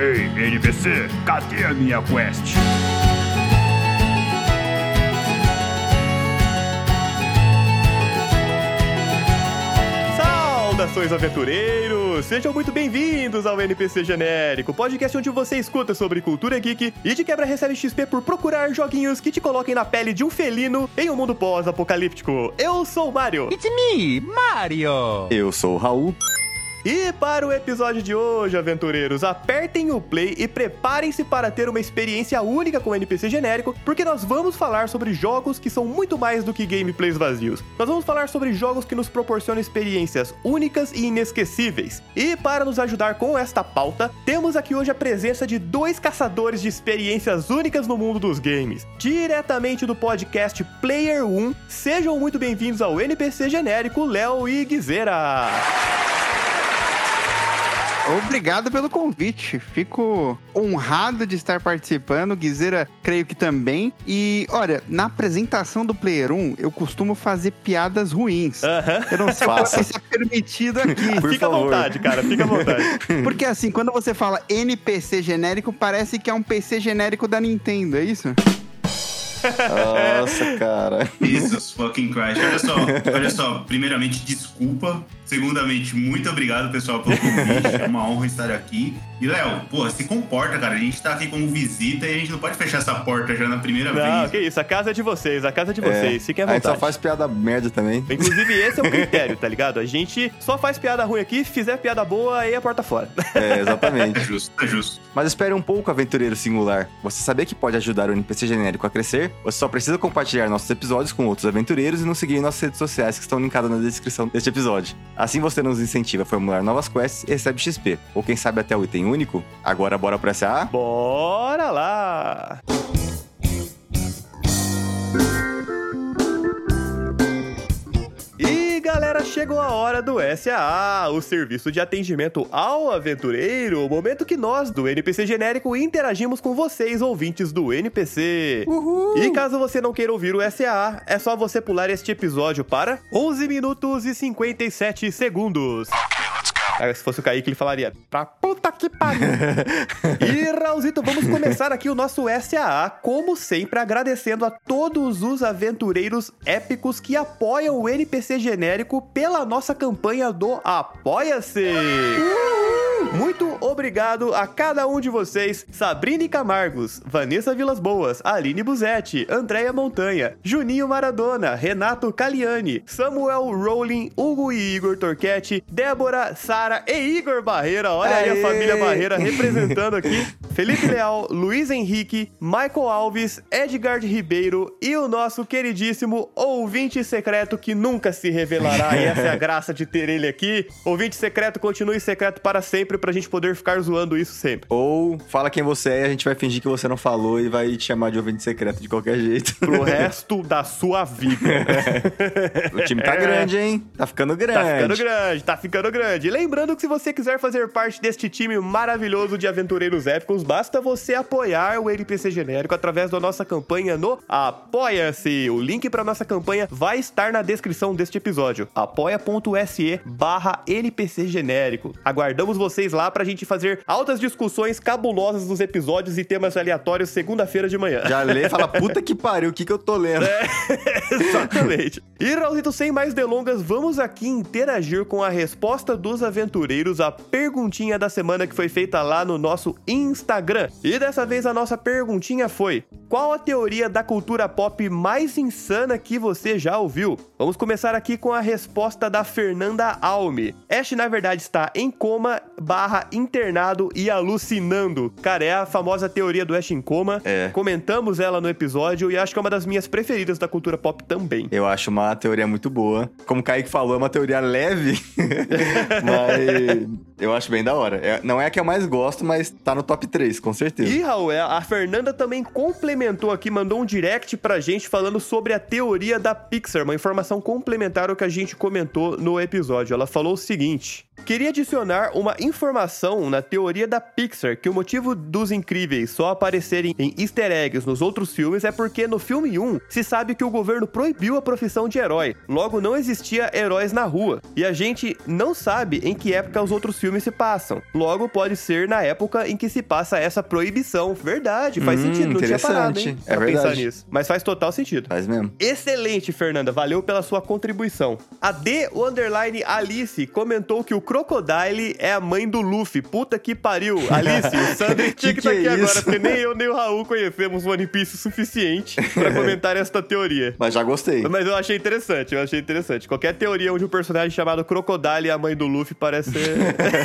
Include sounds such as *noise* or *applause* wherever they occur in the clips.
Ei, NPC, cadê a minha quest? Saudações aventureiros! Sejam muito bem-vindos ao NPC Genérico, podcast onde você escuta sobre cultura geek e de quebra recebe XP por procurar joguinhos que te coloquem na pele de um felino em um mundo pós-apocalíptico. Eu sou o Mario. It's me, Mario! Eu sou o Raul. E para o episódio de hoje, aventureiros, apertem o play e preparem-se para ter uma experiência única com NPC genérico, porque nós vamos falar sobre jogos que são muito mais do que gameplays vazios. Nós vamos falar sobre jogos que nos proporcionam experiências únicas e inesquecíveis. E para nos ajudar com esta pauta, temos aqui hoje a presença de dois caçadores de experiências únicas no mundo dos games. Diretamente do podcast Player 1, sejam muito bem-vindos ao NPC genérico Léo e Guizera. Obrigado pelo convite. Fico honrado de estar participando. Guizeira, creio que também. E, olha, na apresentação do Player 1, eu costumo fazer piadas ruins. Aham. Eu não sei se isso é permitido aqui. Por Fica à favor. vontade, cara, fica à vontade. *laughs* Porque, assim, quando você fala NPC genérico, parece que é um PC genérico da Nintendo, é isso? Nossa, cara. *laughs* Jesus fucking Christ. Olha só, olha só. Primeiramente, desculpa. Segundamente, muito obrigado, pessoal, pelo convite. É uma honra estar aqui. E, Léo, pô, se comporta, cara. A gente tá aqui como visita e a gente não pode fechar essa porta já na primeira Não, vez. que isso, a casa é de vocês, a casa é de vocês, fiquem à a gente vontade. só faz piada merda também. Inclusive, esse é o *laughs* critério, tá ligado? A gente só faz piada ruim aqui, fizer piada boa, aí a porta fora. É, É exatamente. justo, é justo. Mas espere um pouco, aventureiro singular. Você sabia que pode ajudar o NPC genérico a crescer? Você só precisa compartilhar nossos episódios com outros aventureiros e nos seguir em nossas redes sociais que estão linkadas na descrição deste episódio. Assim você nos incentiva a formular novas quests e recebe XP. Ou quem sabe até o item único? Agora bora pra SA? Bora lá! E galera, chegou a hora do SAA, o serviço de atendimento ao aventureiro, o momento que nós do NPC genérico interagimos com vocês, ouvintes do NPC. E caso você não queira ouvir o SAA, é só você pular este episódio para 11 minutos e 57 segundos. Ah, Se fosse o Kaique, ele falaria: Pra puta que pariu. *laughs* e, Raulzito, vamos começar aqui o nosso SAA, como sempre, agradecendo a todos os aventureiros épicos que apoiam o NPC genérico pela nossa campanha do Apoia-se. Muito obrigado a cada um de vocês, Sabrine Camargos, Vanessa Vilas Boas, Aline Buzetti, Andréia Montanha, Juninho Maradona, Renato Caliani, Samuel Rowling, Hugo e Igor Torquetti, Débora, Sara e Igor Barreira. Olha aí a Aê! família Barreira *laughs* representando aqui. Felipe Leal, Luiz Henrique, Michael Alves, Edgar Ribeiro e o nosso queridíssimo ouvinte secreto que nunca se revelará. E essa é a graça de ter ele aqui. Ouvinte secreto, continue secreto para sempre pra gente poder ficar zoando isso sempre. Ou fala quem você é e a gente vai fingir que você não falou e vai te chamar de ouvinte secreto de qualquer jeito. Pro *laughs* resto da sua vida. o time tá *laughs* grande, hein? Tá ficando grande. Tá ficando grande, tá ficando grande. Lembrando que se você quiser fazer parte deste time maravilhoso de aventureiros épicos, basta você apoiar o NPC genérico através da nossa campanha no Apoia-se. O link pra nossa campanha vai estar na descrição deste episódio. apoia.se barra NPC genérico. Aguardamos vocês lá pra gente fazer altas discussões cabulosas dos episódios e temas aleatórios segunda-feira de manhã. Já lê e fala, *laughs* puta que pariu, o que que eu tô lendo? *laughs* Exatamente. E, Raulzito, sem mais delongas, vamos aqui interagir com a resposta dos aventureiros à perguntinha da semana que foi feita lá no nosso Instagram. E dessa vez a nossa perguntinha foi: Qual a teoria da cultura pop mais insana que você já ouviu? Vamos começar aqui com a resposta da Fernanda Alme. Ash, na verdade, está em coma, barra internado e alucinando. Cara, é a famosa teoria do Ash em coma. É. Comentamos ela no episódio e acho que é uma das minhas preferidas da cultura pop também. Eu acho uma teoria muito boa. Como o Kaique falou, é uma teoria leve, *laughs* mas eu acho bem da hora. É- não é a que eu mais gosto, mas tá no top 3, com certeza. E, Raul, é, a Fernanda também complementou aqui, mandou um direct pra gente falando sobre a teoria da Pixar, uma informação complementar ao que a gente comentou no episódio. Ela falou o seguinte: Queria adicionar uma informação na teoria da Pixar, que o motivo dos incríveis só aparecerem em easter eggs nos outros filmes é porque no filme 1 se sabe que o governo proibiu a profissão de herói, logo não existia heróis na rua. E a gente não sabe em que época os outros filmes se passam. Logo, pode ser na época em que se passa essa proibição. Verdade, faz Hum, sentido. Não tinha parado, interessante. hein? É pra pensar verdade. nisso. Mas faz total sentido. Faz mesmo. Excelente, Fernanda. Valeu pela sua contribuição. A D Underline Alice comentou que o Crocodile é a mãe do Luffy. Puta que pariu. Alice, o Sandro *laughs* tinha que Que estar que aqui é agora, porque nem eu nem o Raul conhecemos One Piece o suficiente pra comentar *laughs* esta teoria. Mas já gostei. Mas eu achei interessante, eu achei interessante. Qualquer teoria onde um personagem chamado Crocodile é a mãe do Luffy parece ser...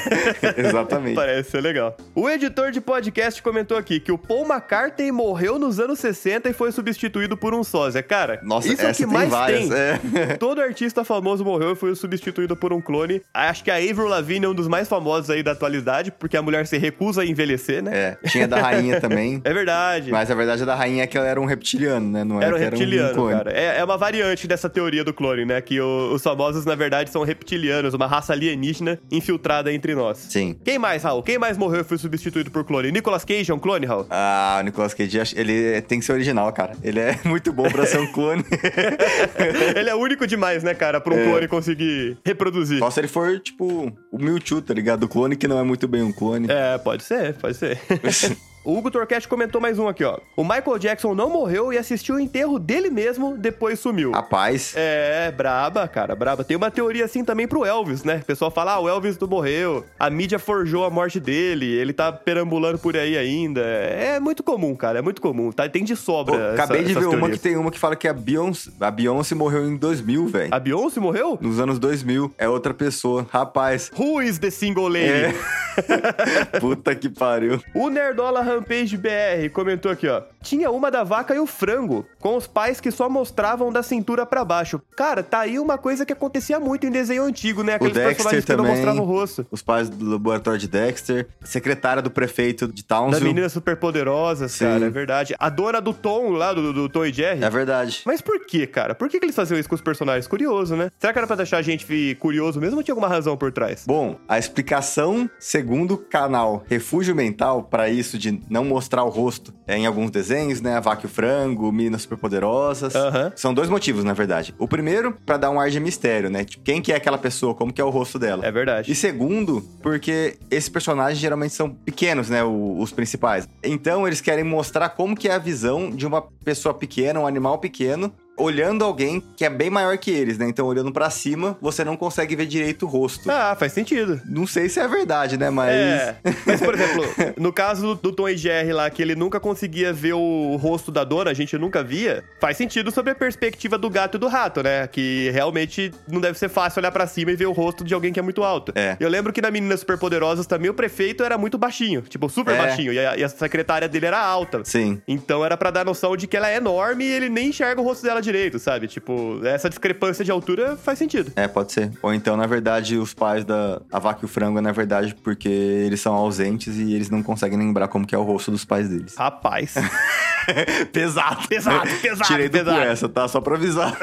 *laughs* Exatamente. Parece ser legal. O editor de podcast comentou aqui que o Paul McCartney morreu nos anos 60 e foi substituído por um sósia. Cara, Nossa, isso é o que mais várias. tem. É. Todo artista famoso morreu e foi substituído por um clone. Acho que a Avril Lavigne é um dos mais famosos aí da atualidade, porque a mulher se recusa a envelhecer, né? É, tinha da rainha *laughs* também. É verdade. Mas a verdade da rainha é que ela era um reptiliano, né? Não Era um que reptiliano, clone. cara. É, é uma variante dessa teoria do clone, né? Que o- os famosos, na verdade, são reptilianos, uma raça alienígena infiltrada entre nós. Sim. Quem mais, Raul? Quem mais morreu e foi substituído por clone? Nicolas Cage é um clone, Raul? Ah, o Nicolas Cage, ele tem que ser original, cara. Ele é *laughs* muito bom pra ser um clone. *laughs* Ele é único demais, né, cara? Pra um É. clone conseguir reproduzir. Só se ele for, tipo, o Mewtwo, tá ligado? O clone que não é muito bem um clone. É, pode ser, pode ser. *laughs* O Hugo Torquete comentou mais um aqui, ó. O Michael Jackson não morreu e assistiu o enterro dele mesmo, depois sumiu. Rapaz, É, braba, cara, braba. Tem uma teoria assim também pro Elvis, né? O pessoal fala, ah, o Elvis não morreu, a mídia forjou a morte dele, ele tá perambulando por aí ainda. É muito comum, cara, é muito comum, tá? Tem de sobra. pô, essa- acabei de ver uma que tem uma que fala que a Beyoncé, a Beyoncé morreu em 2000, velho. A Beyoncé morreu? Nos anos 2000. É outra pessoa. Rapaz. Who is the single lady? É. *laughs* Puta que pariu. O Nerdola Rampage BR comentou aqui, ó. Tinha uma da vaca e o frango, com os pais que só mostravam da cintura pra baixo. Cara, tá aí uma coisa que acontecia muito em desenho antigo, né? Aqueles Dexter personagens que não também. mostravam o rosto. Os pais do laboratório de Dexter. Secretária do prefeito de Townsville. meninas superpoderosas, Sim. cara, é verdade. A dona do Tom, lá, do, do Tom e Jerry. É verdade. Mas por que, cara? Por que, que eles faziam isso com os personagens? Curioso, né? Será que era pra deixar a gente curioso mesmo ou tinha alguma razão por trás? Bom, a explicação, segundo o canal Refúgio Mental, pra isso de não mostrar o rosto é em alguns desenhos, né? A vaca e o frango, meninas superpoderosas. Aham. São dois motivos, na verdade. O primeiro, pra dar um ar de mistério, né? Tipo, quem que é aquela pessoa? Como que é o rosto dela? É verdade. E segundo, porque esses personagens geralmente são pequenos, né? o- os principais. Então eles querem mostrar como que é a visão de uma pessoa pequena, um animal pequeno, olhando alguém que é bem maior que eles, né? Então olhando pra cima, você não consegue ver direito o rosto. Ah, faz sentido. Não sei se é verdade, né? Mas. É, mas por exemplo, *laughs* no caso do, Tom e Jerry lá, que ele nunca conseguia ver o rosto da dona, a gente nunca via, faz sentido sobre a perspectiva do gato e do rato, né? Que realmente não deve ser fácil olhar pra cima e ver o rosto de alguém que é muito alto. É. Eu lembro que na Meninas Superpoderosas também o prefeito era muito baixinho, tipo, super É. baixinho, e a, e a secretária dele era alta. Sim. Então era pra dar noção de que ela é enorme e ele nem enxerga o rosto dela direito, sabe? Tipo, essa discrepância de altura faz sentido. É, pode ser. Ou então, na verdade, os pais da a vaca e o frango é, na verdade, porque eles são ausentes e eles não conseguem lembrar como que é o rosto dos pais deles. *laughs* Rapaz. *laughs* Pesado. Pesado, *laughs* pesado, Tirei do pesado. essa, tá? Só pra avisar.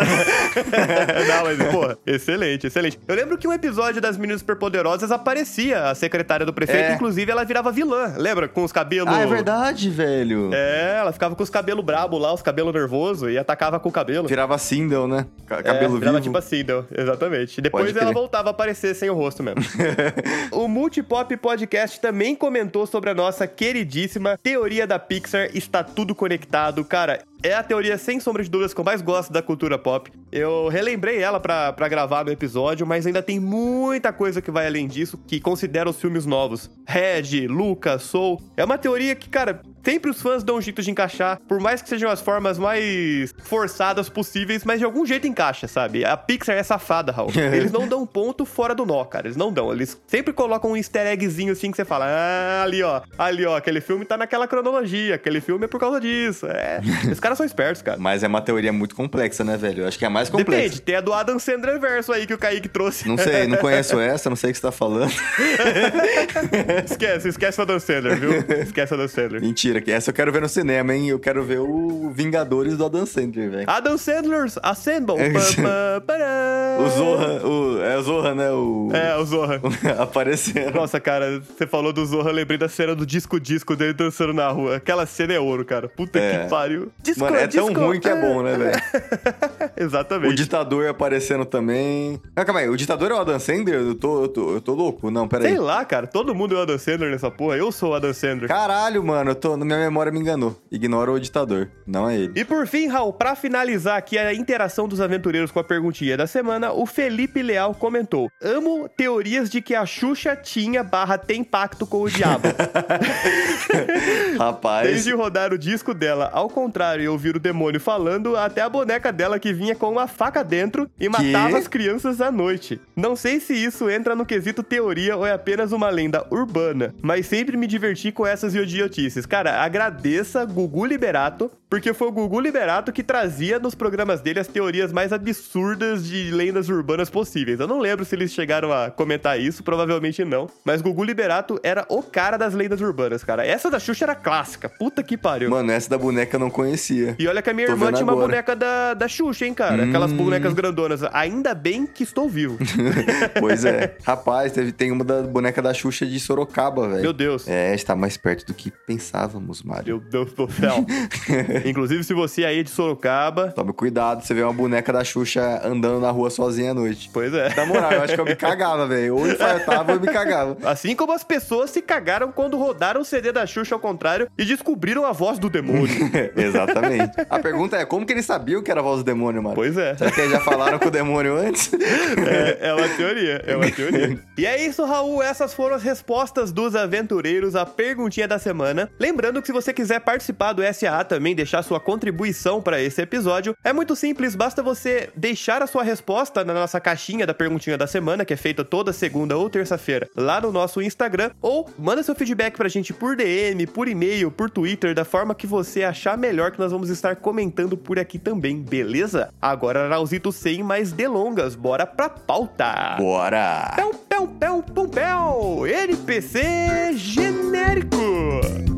Não, mas, porra, excelente, excelente. Eu lembro que um episódio das Meninas Superpoderosas aparecia a secretária do prefeito, É. inclusive ela virava vilã, lembra? Com os cabelos... ah, é verdade, velho. É, ela ficava com os cabelos brabo lá, os cabelos nervosos, e atacava com o cabelo. Virava Sindel, né? Ca- Cabelo é, virava vivo. tipo assim, não, exatamente. Depois ela voltava a aparecer sem o rosto mesmo. *laughs* o Multipop Podcast também comentou sobre a nossa queridíssima teoria da Pixar está tudo conectado. Cara, é a teoria sem sombra de dúvidas que eu mais gosto da cultura pop. Eu relembrei ela pra, pra gravar no episódio, mas ainda tem muita coisa que vai além disso que considera os filmes novos. Red, Luca, Soul. É uma teoria que, cara, sempre os fãs dão um jeito de encaixar, por mais que sejam as formas mais forçadas possíveis, mas de algum jeito encaixa, sabe? A Pixar é safada, Raul. *laughs* Eles não dão ponto fora do nó, cara. Eles não dão. Eles sempre colocam um easter eggzinho assim que você fala: ah, ali ó, ali ó, aquele filme tá naquela cronologia, aquele filme é por causa disso. É. Os caras são espertos, cara. Mas é uma teoria muito complexa, né, velho? Eu acho que é a mais complexa. Depende, tem a do Adam Sandler verso aí que o Kaique trouxe. Não sei, não *laughs* conheço essa, não sei o que você tá falando. *laughs* esquece, esquece o Adam Sandler, viu? Esquece o Adam Sandler. Mentira, que essa eu quero ver no cinema, hein? Eu quero ver o Vingadores do Adam Sandler, velho. Adam Sandler's Assemble. É. O Zorra, o, é o Zorra, né? O, É, o Zorra. *laughs* aparecendo. Nossa, cara, você falou do Zorra, lembrei da cena do disco-disco dele dançando na rua. Aquela cena é ouro, cara. Puta É. que pariu. Disco, Mano, é tão disco. ruim que é bom, né, velho? *laughs* O Exatamente. ditador aparecendo também. Ah, calma aí, o ditador é o Adam Sandler? Eu tô, eu tô, eu tô louco. Não, pera aí. Sei lá, cara. Todo mundo é o Adam Sandler nessa porra. Eu sou o Adam Sandler. Caralho, mano, eu tô, minha memória me enganou. Ignora o ditador, não é ele. E por fim, Raul, pra finalizar aqui a interação dos aventureiros com a perguntinha da semana, o Felipe Leal comentou: Amo teorias de que a Xuxa tinha barra tem pacto com o diabo. *laughs* Rapaz, Desde rodar o disco dela ao contrário e ouvir o demônio falando, até a boneca dela que vinha com uma faca dentro e matava as crianças à noite. Não sei se isso entra no quesito teoria ou é apenas uma lenda urbana, mas sempre me diverti com essas idiotices. Cara, agradeça Gugu Liberato, porque foi o Gugu Liberato que trazia nos programas dele as teorias mais absurdas de lendas urbanas possíveis. Eu não lembro se eles chegaram a comentar isso, provavelmente não, mas Gugu Liberato era o cara das lendas urbanas, cara. Essa da Xuxa era clássica, puta que pariu. mano, essa da boneca eu não conhecia. E olha que a minha Tô irmã tinha uma agora. boneca da, da Xuxa, hein, cara? Aquelas Hum. bonecas grandonas. Ainda bem que estou vivo. *laughs* pois é. Rapaz, teve, tem uma da boneca da Xuxa de Sorocaba, velho. Meu Deus. É, está mais perto do que pensávamos, Mário. Meu Deus do céu. *laughs* *laughs* Inclusive, se você aí é de Sorocaba, Tome cuidado, você vê uma boneca da Xuxa andando na rua sozinha à noite. pois é. Na moral, eu acho que eu me cagava, velho. Ou infartava ou me cagava. Assim como as pessoas se cagaram quando rodaram o CD da Xuxa ao contrário e descobriram a voz do demônio. *laughs* Exatamente. A pergunta é, como que eles sabiam que era a voz do demônio, mano? pois é. Será que eles já falaram com o demônio antes? É, é uma teoria, é uma teoria. E é isso, Raul. Essas foram as respostas dos aventureiros à perguntinha da semana. Lembrando que se você quiser participar do SAA também, deixar sua contribuição para esse episódio, é muito simples. Basta você deixar a sua resposta na nossa caixinha da perguntinha da semana, que é feita toda segunda ou terça-feira, lá no nosso Instagram, ou manda seu feedback pra gente por DM, por e-mail, por Twitter, da forma que você achar melhor, que nós vamos estar comentando por aqui também, beleza? Agora, Raulzito, sem mais delongas, bora pra pauta! Bora! Pão, pão, pão, pum, pão! NPC genérico!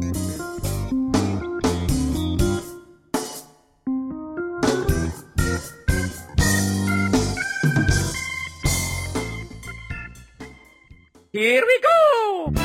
Here we go!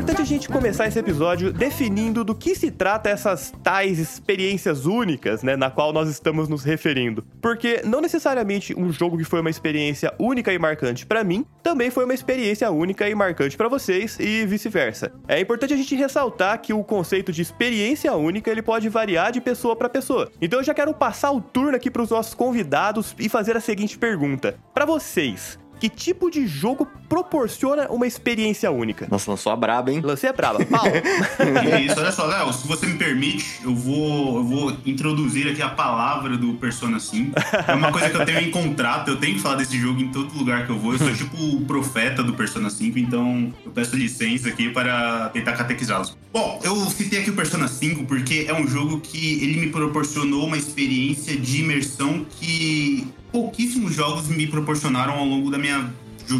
Importante a gente começar esse episódio definindo do que se trata essas tais experiências únicas, né, na qual nós estamos nos referindo. Porque não necessariamente um jogo que foi uma experiência única e marcante pra mim, também foi uma experiência única e marcante pra vocês e vice-versa. É importante a gente ressaltar que o conceito de experiência única, ele pode variar de pessoa pra pessoa. Então eu já quero passar o turno aqui pros nossos convidados e fazer a seguinte pergunta: Pra vocês, que tipo de jogo proporciona uma experiência única? Nossa, lançou a braba, hein? Lancei a braba. Paulo. *laughs* É isso, olha só, Léo, se você me permite, eu vou, eu vou introduzir aqui a palavra do Persona 5. É uma coisa que eu tenho em contrato, eu tenho que falar desse jogo em todo lugar que eu vou. Eu sou tipo o profeta do Persona 5, então eu peço licença aqui para tentar catequizá-los. Bom, eu citei aqui o Persona 5 porque é um jogo que ele me proporcionou uma experiência de imersão que pouquíssimos jogos me proporcionaram ao longo da minha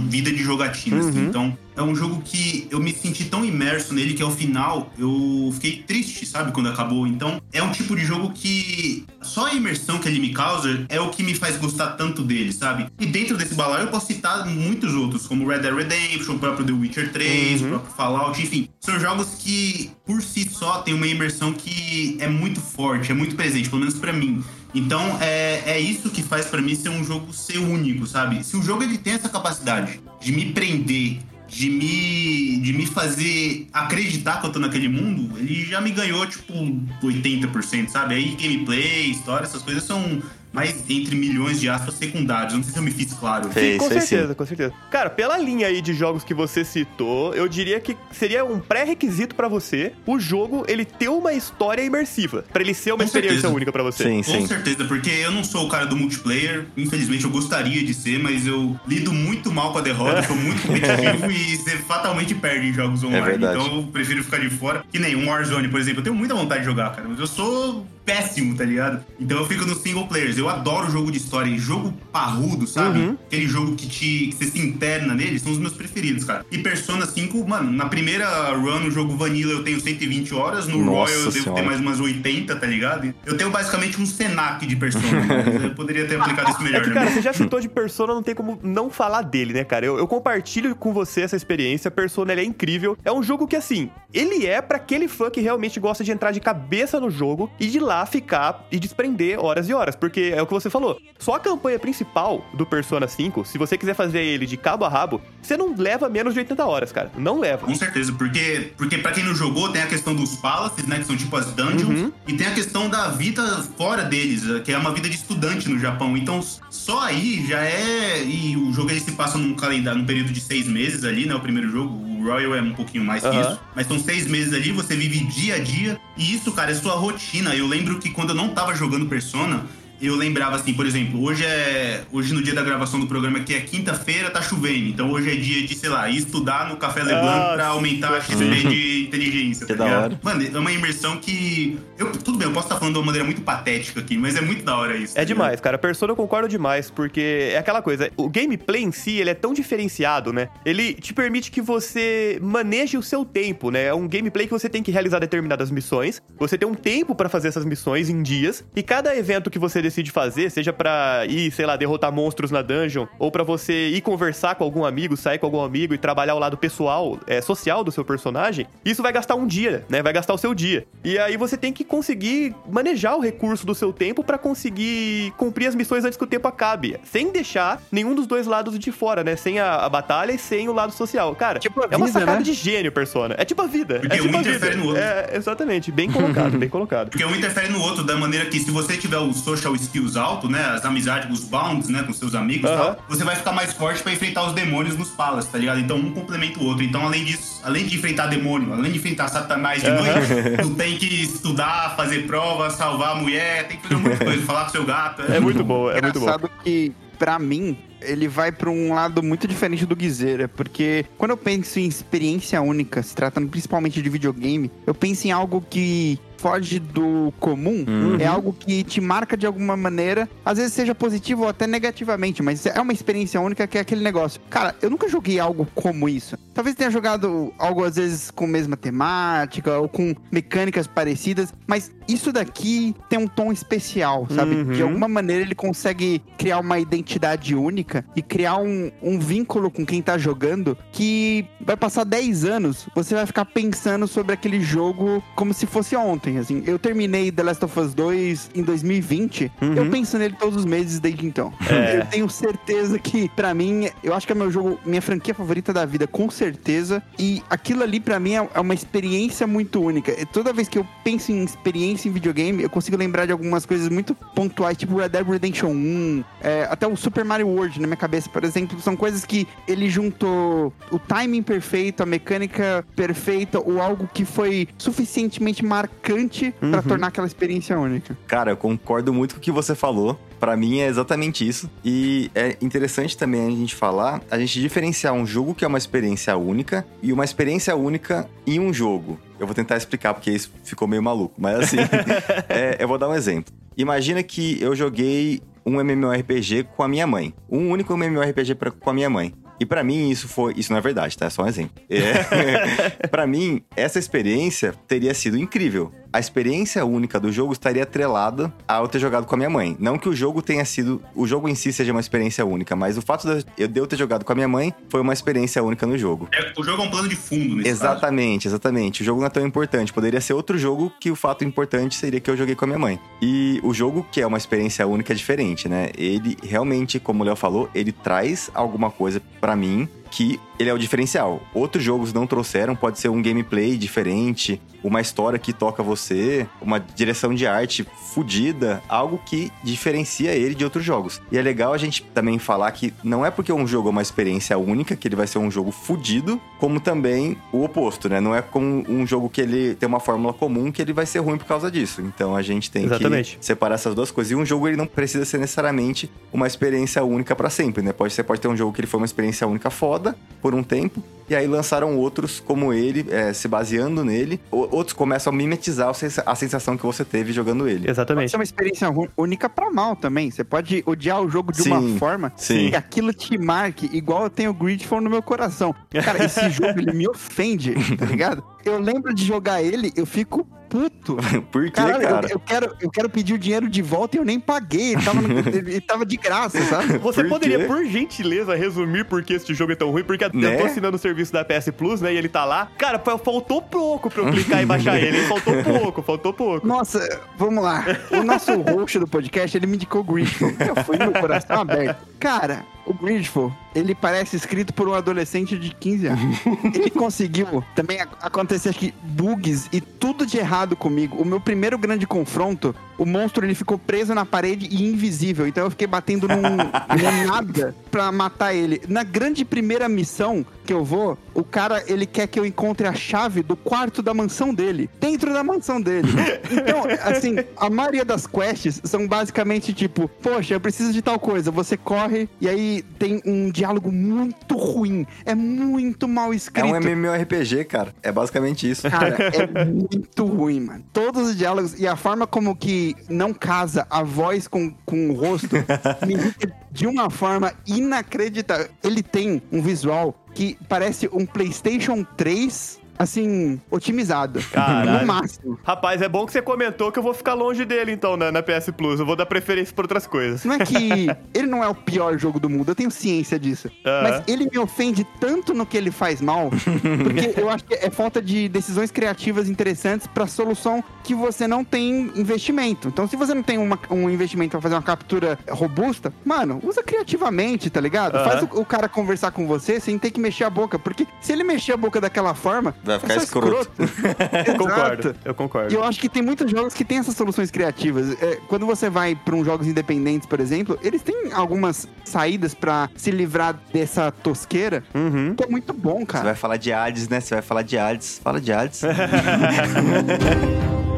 vida de jogatina. assim. Então, é um jogo que eu me senti tão imerso nele que ao final eu fiquei triste, sabe, quando acabou. Então, é um tipo de jogo que só a imersão que ele me causa é o que me faz gostar tanto dele, sabe? E dentro desse balaio eu posso citar muitos outros, como Red Dead Redemption, o próprio The Witcher 3, o próprio Fallout, enfim. São jogos que, por si só, tem uma imersão que é muito forte, é muito presente, pelo menos pra mim. Então, é, é isso que faz pra mim ser um jogo ser único, sabe? Se o jogo ele tem essa capacidade de me prender, de me, de me fazer acreditar que eu tô naquele mundo, ele já me ganhou, tipo, 80%, sabe? Aí gameplay, história, essas coisas são mais entre milhões de aspas secundários. Não sei se eu me fiz claro. Fez, com fez sim. certeza, com certeza. Cara, pela linha aí de jogos que você citou, eu diria que seria um pré-requisito pra você o jogo ele ter uma história imersiva, Pra ele ser uma Com experiência certeza. única pra você. Sim, Com sim. certeza, porque eu não sou o cara do multiplayer. Infelizmente, eu gostaria de ser, mas eu lido muito mal com a derrota, sou muito competitivo *laughs* e você fatalmente perde em jogos online. verdade. então eu prefiro ficar de fora. Que nem um Warzone, por exemplo. Eu tenho muita vontade de jogar, cara. Mas eu sou péssimo, tá ligado? Então eu fico nos single players. Eu adoro jogo de história e jogo parrudo, sabe? Uhum. Aquele jogo que, te, que você se interna nele, são os meus preferidos, cara. E Persona 5, mano, na primeira run no jogo Vanilla eu tenho 120 horas, no Nossa Royal eu devo Senhora. ter mais umas 80, tá ligado? Eu tenho basicamente um Senac de Persona, *laughs* eu poderia ter aplicado isso É melhor, que, né? cara, você já citou de Persona, não tem como não falar dele, né, cara? Eu, eu compartilho com você essa experiência. Persona, ele é incrível. É um jogo que, assim, ele é pra aquele fã que realmente gosta de entrar de cabeça no jogo e de lá ficar e desprender horas e horas. Porque é o que você falou. Só a campanha principal do Persona 5, se você quiser fazer ele de cabo a rabo, você não leva menos de 80 horas, cara. Não leva. Com certeza, porque, porque pra quem não jogou, tem a questão dos palaces, né? Que são tipo as dungeons. Uhum. E tem a questão da vida fora deles, que é uma vida de estudante no Japão. Então, só aí já é. E o jogo ele se passa num calendário, num período de seis meses ali, né? O primeiro jogo. O Royal é um pouquinho mais que Aham. isso. Mas são seis meses ali, você vive dia a dia. E isso, cara, é sua rotina. Eu lembro que quando eu não tava jogando Persona. Eu lembrava assim, por exemplo, hoje é. Hoje no dia da gravação do programa, que é quinta-feira, tá chovendo. Então hoje é dia de, sei lá, ir estudar no Café Leblanc Ah, pra aumentar a XP de inteligência. Que tá da ligado? hora. Mano, é uma imersão que. Eu, tudo bem, eu posso estar falando de uma maneira muito patética aqui, mas é muito da hora isso. tá É ligado? demais, cara. Persona eu concordo demais, porque é aquela coisa, o gameplay em si, ele é tão diferenciado, né? Ele te permite que você maneje o seu tempo, né? É um gameplay que você tem que realizar determinadas missões, você tem um tempo pra fazer essas missões em dias, e cada evento que você decide fazer, seja pra ir, sei lá, derrotar monstros na dungeon, ou pra você ir conversar com algum amigo, sair com algum amigo e trabalhar o lado pessoal, é, social do seu personagem, isso vai gastar um dia, né? Vai gastar o seu dia. E aí você tem que conseguir manejar o recurso do seu tempo pra conseguir cumprir as missões antes que o tempo acabe, sem deixar nenhum dos dois lados de fora, né? Sem a, a batalha e sem o lado social. Cara, Tipo a é uma vida, sacada né? de gênio, Persona. É tipo a vida. Porque é tipo um vida. interfere no outro. É, exatamente. Bem colocado, bem colocado. Porque um interfere no outro, da maneira que se você tiver os social skills alto, né? As amizades, os bounds, né? Com seus amigos e Aham. tal, você vai ficar mais forte pra enfrentar os demônios nos palaces, tá ligado? Então um complementa o outro. Então, além disso, além de enfrentar demônio, além de enfrentar satanás de noite, tu tem que estudar, fazer prova, salvar a mulher, tem que fazer muita coisa, falar com seu gato. É muito bom, é muito bom. Engraçado que, pra mim, ele vai pra um lado muito diferente do Guizeira, porque quando eu penso em experiência única, se tratando principalmente de videogame, eu penso em algo que foge do comum, é algo que te marca de alguma maneira, às vezes seja positivo ou até negativamente, mas é uma experiência única que é aquele negócio. Cara, eu nunca joguei algo como isso. Talvez tenha jogado algo às vezes com mesma temática ou com mecânicas parecidas, mas isso daqui tem um tom especial, sabe? Uhum. De alguma maneira ele consegue criar uma identidade única e criar um, um vínculo com quem tá jogando que vai passar 10 anos, você vai ficar pensando sobre aquele jogo como se fosse ontem, assim. Eu terminei The Last of Us 2 em 2020, Uhum. eu penso nele todos os meses desde então. É. *laughs* Eu tenho certeza que, pra mim, eu acho que é meu jogo, minha franquia favorita da vida, com certeza. E aquilo ali, pra mim, é é uma experiência muito única. E toda vez que eu penso em experiência em videogame, eu consigo lembrar de algumas coisas muito pontuais, tipo Red Dead Redemption 1, é, até o Super Mario World na minha cabeça, por exemplo. São coisas que ele juntou o timing perfeito, a mecânica perfeita, ou algo que foi suficientemente marcante pra tornar aquela experiência única. Cara, eu concordo muito com o que você falou. Pra mim é exatamente isso. E é interessante também a gente falar, a gente diferenciar um jogo que é uma experiência única e uma experiência única em um jogo. Eu vou tentar explicar porque isso ficou meio maluco, mas assim, *laughs* é, eu vou dar um exemplo. Imagina que eu joguei um MMORPG com a minha mãe. Um único MMORPG pra, com a minha mãe. E pra mim isso foi, isso não é verdade, tá? É só um exemplo. É, *laughs* para mim essa experiência teria sido incrível. A experiência única do jogo estaria atrelada ao ter jogado com a minha mãe. Não que o jogo tenha sido, o jogo em si seja uma experiência única, mas o fato de eu, eu ter jogado com a minha mãe foi uma experiência única no jogo. É, o jogo é um plano de fundo nesse caso. Exatamente, exatamente. O jogo não é tão importante. Poderia ser outro jogo que o fato importante seria que eu joguei com a minha mãe. E o jogo, que é uma experiência única, é diferente, né? Ele realmente, como o Léo falou, ele traz alguma coisa pra mim que ele é o diferencial. Outros jogos não trouxeram, pode ser um gameplay diferente, uma história que toca você, uma direção de arte fodida, algo que diferencia ele de outros jogos. E é legal a gente também falar que não é porque um jogo é uma experiência única que ele vai ser um jogo fudido, como também o oposto, né? Não é como um jogo que ele tem uma fórmula comum que ele vai ser ruim por causa disso. Então a gente tem Exatamente. que separar essas duas coisas. E um jogo ele não precisa ser necessariamente uma experiência única pra sempre, né? Pode, você pode ter um jogo que ele foi uma experiência única foda por um tempo, e aí lançaram outros como ele, é, se baseando nele. O- outros começam a mimetizar a sensa- a sensação que você teve jogando ele. Pode Exatamente. ser uma experiência única pra mal também. Você pode odiar o jogo de Sim, uma forma sim. que aquilo te marque, igual eu tenho Gridfall no meu coração. Cara, esse *laughs* jogo ele me ofende, tá ligado? Eu lembro de jogar ele, eu fico puto. *laughs* Por quê, Caralho, eu- cara? Eu, quero, eu quero pedir o dinheiro de volta e eu nem paguei. Ele tava, no- *laughs* ele tava de graça, sabe? *laughs* Você Por poderia, quê? por gentileza, resumir por que este jogo é tão ruim? Porque eu Né? tô assinando o serviço da PS Plus, né? E ele tá lá. Cara, fa- faltou pouco pra eu clicar e baixar ele. Faltou pouco, faltou pouco. Nossa, vamos lá. O nosso host do podcast, ele me indicou Gridfall. Eu fui meu coração aberto. Cara, o Gridfall, ele parece escrito por um adolescente de 15 anos. *laughs* Ele conseguiu também acontecer que bugs e tudo de errado comigo. O meu primeiro grande confronto, o monstro ele ficou preso na parede e invisível. Então eu fiquei batendo num, *laughs* num nada pra matar ele. Na grande primeira missão que eu vou, o cara ele quer que eu encontre a chave do quarto da mansão dele, dentro da mansão dele. *laughs* Então, assim, a maioria das quests são basicamente tipo, poxa, eu preciso de tal coisa, você corre e aí tem um diálogo muito ruim, é muito mal É escrito. um MMORPG, cara. É basicamente isso. Cara, *laughs* é muito ruim, mano. Todos os diálogos e a forma como que não casa a voz com, com o rosto *laughs* me irrita de uma forma inacreditável. Ele tem um visual que parece um PlayStation 3, assim, otimizado. Caralho. No máximo. Rapaz, é bom que você comentou que eu vou ficar longe dele, então, na, na PS Plus. Eu vou dar preferência pra outras coisas. Não é que *laughs* ele não é o pior jogo do mundo, eu tenho ciência disso. Mas ele me ofende tanto no que ele faz mal, *laughs* porque eu acho que é falta de decisões criativas interessantes pra solução que você não tem investimento. Então, se você não tem uma- um investimento pra fazer uma captura robusta, mano, usa criativamente, tá ligado? Faz o, o cara conversar com você sem ter que mexer a boca, porque se ele mexer a boca daquela forma, Vai ficar é escroto. *laughs* Eu concordo, eu E concordo. eu acho que tem muitos jogos que têm essas soluções criativas. É, quando você vai para uns jogos independentes, por exemplo, eles têm algumas saídas pra se livrar dessa tosqueira, Uhum. que é muito bom, Você cara. vai falar de Hades, né? Você vai falar de Hades. Fala de Hades. *laughs*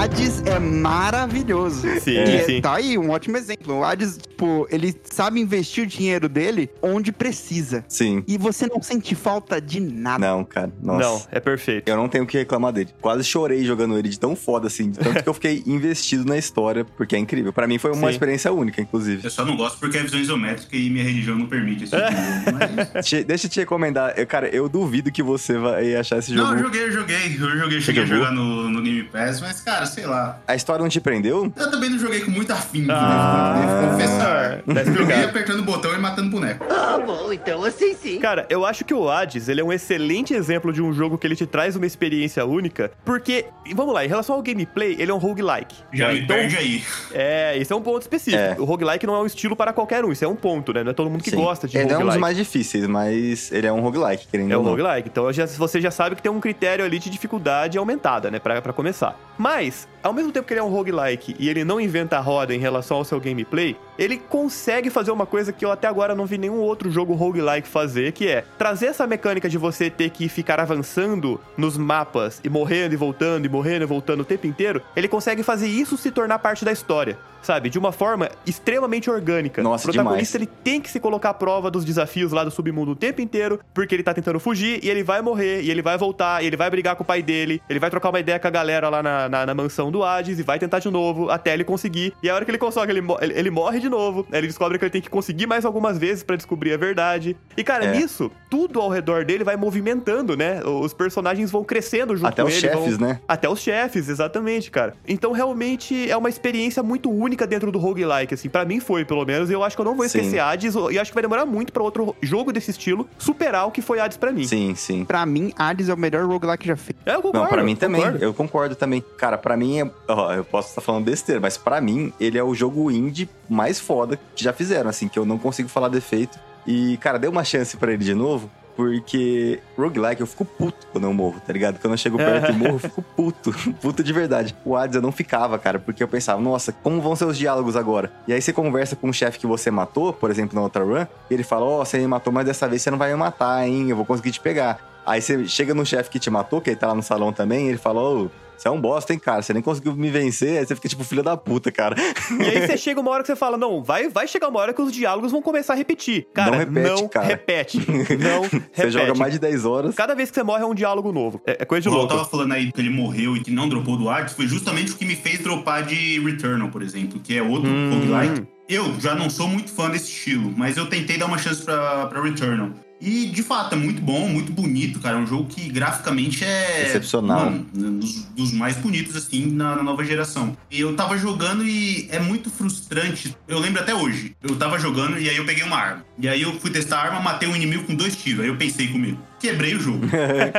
Hades é maravilhoso. Sim, e é- sim. tá aí um ótimo exemplo. O Hades, tipo, ele sabe investir o dinheiro dele onde precisa. Sim. E você não sente falta de nada. Não, cara. Nossa. Não, é perfeito. Eu não tenho o que reclamar dele. Quase chorei jogando ele de tão foda assim. De tanto que eu fiquei *laughs* investido na história, porque é incrível. Pra mim foi uma Sim. experiência única, inclusive. Eu só não gosto porque é visão isométrica e minha religião não permite esse tipo de jogo. Mas... *laughs* Te- deixa eu te recomendar. Eu, cara, eu duvido que você vai achar esse jogo. Não, eu joguei, eu joguei. Eu joguei, cheguei a jogar no, no Game Pass, mas, cara, sei lá. A história não te prendeu? Eu também não joguei com muito afim, Ah, devo confessar. Tá explicado. joguei apertando o botão e matando boneco. Ah, bom, então assim sim. Cara, eu acho que o Hades, ele é um excelente exemplo de um jogo que ele te traz uma experiência única, porque, vamos lá, em relação ao gameplay, ele é um roguelike. Já né? me perde aí. É, isso é um ponto específico. É. O roguelike não é um estilo para qualquer um, isso é um ponto, né? Não é todo mundo que Sim. gosta de Ele é um roguelike. dos mais difíceis, mas ele é um roguelike, querendo É um roguelike. Então já- você já sabe que tem um critério ali de dificuldade aumentada, né? Pra, pra começar. Mas, ao mesmo tempo que ele é um roguelike e ele não inventa a roda em relação ao seu gameplay, ele consegue fazer uma coisa que eu até agora não vi nenhum outro jogo roguelike fazer, que é trazer essa mecânica de você ter que ficar avançando nos mapas e morrendo e voltando e morrendo e voltando o tempo inteiro. Ele consegue fazer isso se tornar parte da história. Sabe? De uma forma extremamente orgânica. Nossa, o protagonista demais. ele tem que se colocar à prova dos desafios lá do submundo o tempo inteiro, porque ele tá tentando fugir e ele vai morrer, e ele vai voltar, e ele vai brigar com o pai dele, ele vai trocar uma ideia com a galera lá na, na, na mansão do Hades e vai tentar de novo até ele conseguir. E a hora que ele consegue, ele, ele, morre de novo, ele descobre que ele tem que conseguir mais algumas vezes pra descobrir a verdade. E cara, É. nisso, tudo ao redor dele vai movimentando, né? Os personagens vão crescendo junto Até com os ele. chefes, vão... né? Até os chefes, exatamente, cara. Então, realmente, é uma experiência muito única dentro do roguelike, assim. Pra mim foi, pelo menos. E eu acho que eu não vou Sim. esquecer Hades. E acho que vai demorar muito pra outro jogo desse estilo superar o que foi Hades pra mim. Sim, sim. Pra mim, Hades é o melhor roguelike já feito. É, eu concordo. Não, pra mim também. concordo. Eu concordo também. Cara, pra mim, é... ó, eu posso estar falando besteira, mas pra mim, ele é o jogo indie mais foda já fizeram, assim, que eu não consigo falar defeito. E, cara, dê uma chance pra ele de novo, porque roguelike eu fico puto quando eu morro, tá ligado? Quando eu chego perto e *laughs* morro, eu fico puto. *laughs* puto de verdade. O Hades eu não ficava, cara, porque eu pensava, nossa, como vão ser os diálogos agora? E aí você conversa com um chefe que você matou, por exemplo, na outra run, e ele fala, ó, oh, você me matou, mas dessa vez você não vai me matar, hein? Eu vou conseguir te pegar. Aí você chega no chefe que te matou, que ele tá lá no salão também, e ele fala, ô, oh, você é um bosta, hein, cara? Você nem conseguiu me vencer, aí você fica tipo filho da puta, cara. E aí você *laughs* chega uma hora que você fala, não, vai, vai chegar uma hora que os diálogos vão começar a repetir. Cara, Não repete, não cara. repete. *laughs* Não repete. Você joga mais de 10 horas. Cada vez que você morre é um diálogo novo. É, é coisa de Igual eu louco. tava falando aí que ele morreu e que não dropou do Hades, foi justamente o que me fez dropar de Returnal, por exemplo, que é outro Hum. roguelike. Eu já não sou muito fã desse estilo, mas eu tentei dar uma chance pra, pra Returnal. E, de fato, é muito bom, muito bonito, cara. É um jogo que graficamente é... Excepcional. Mano, dos, dos mais bonitos, assim, na, na nova geração. E eu tava jogando e é muito frustrante. Eu lembro até hoje. Eu tava jogando e aí eu peguei uma arma. E aí eu fui testar a arma, matei um inimigo com dois tiros. Aí eu pensei comigo, quebrei o jogo.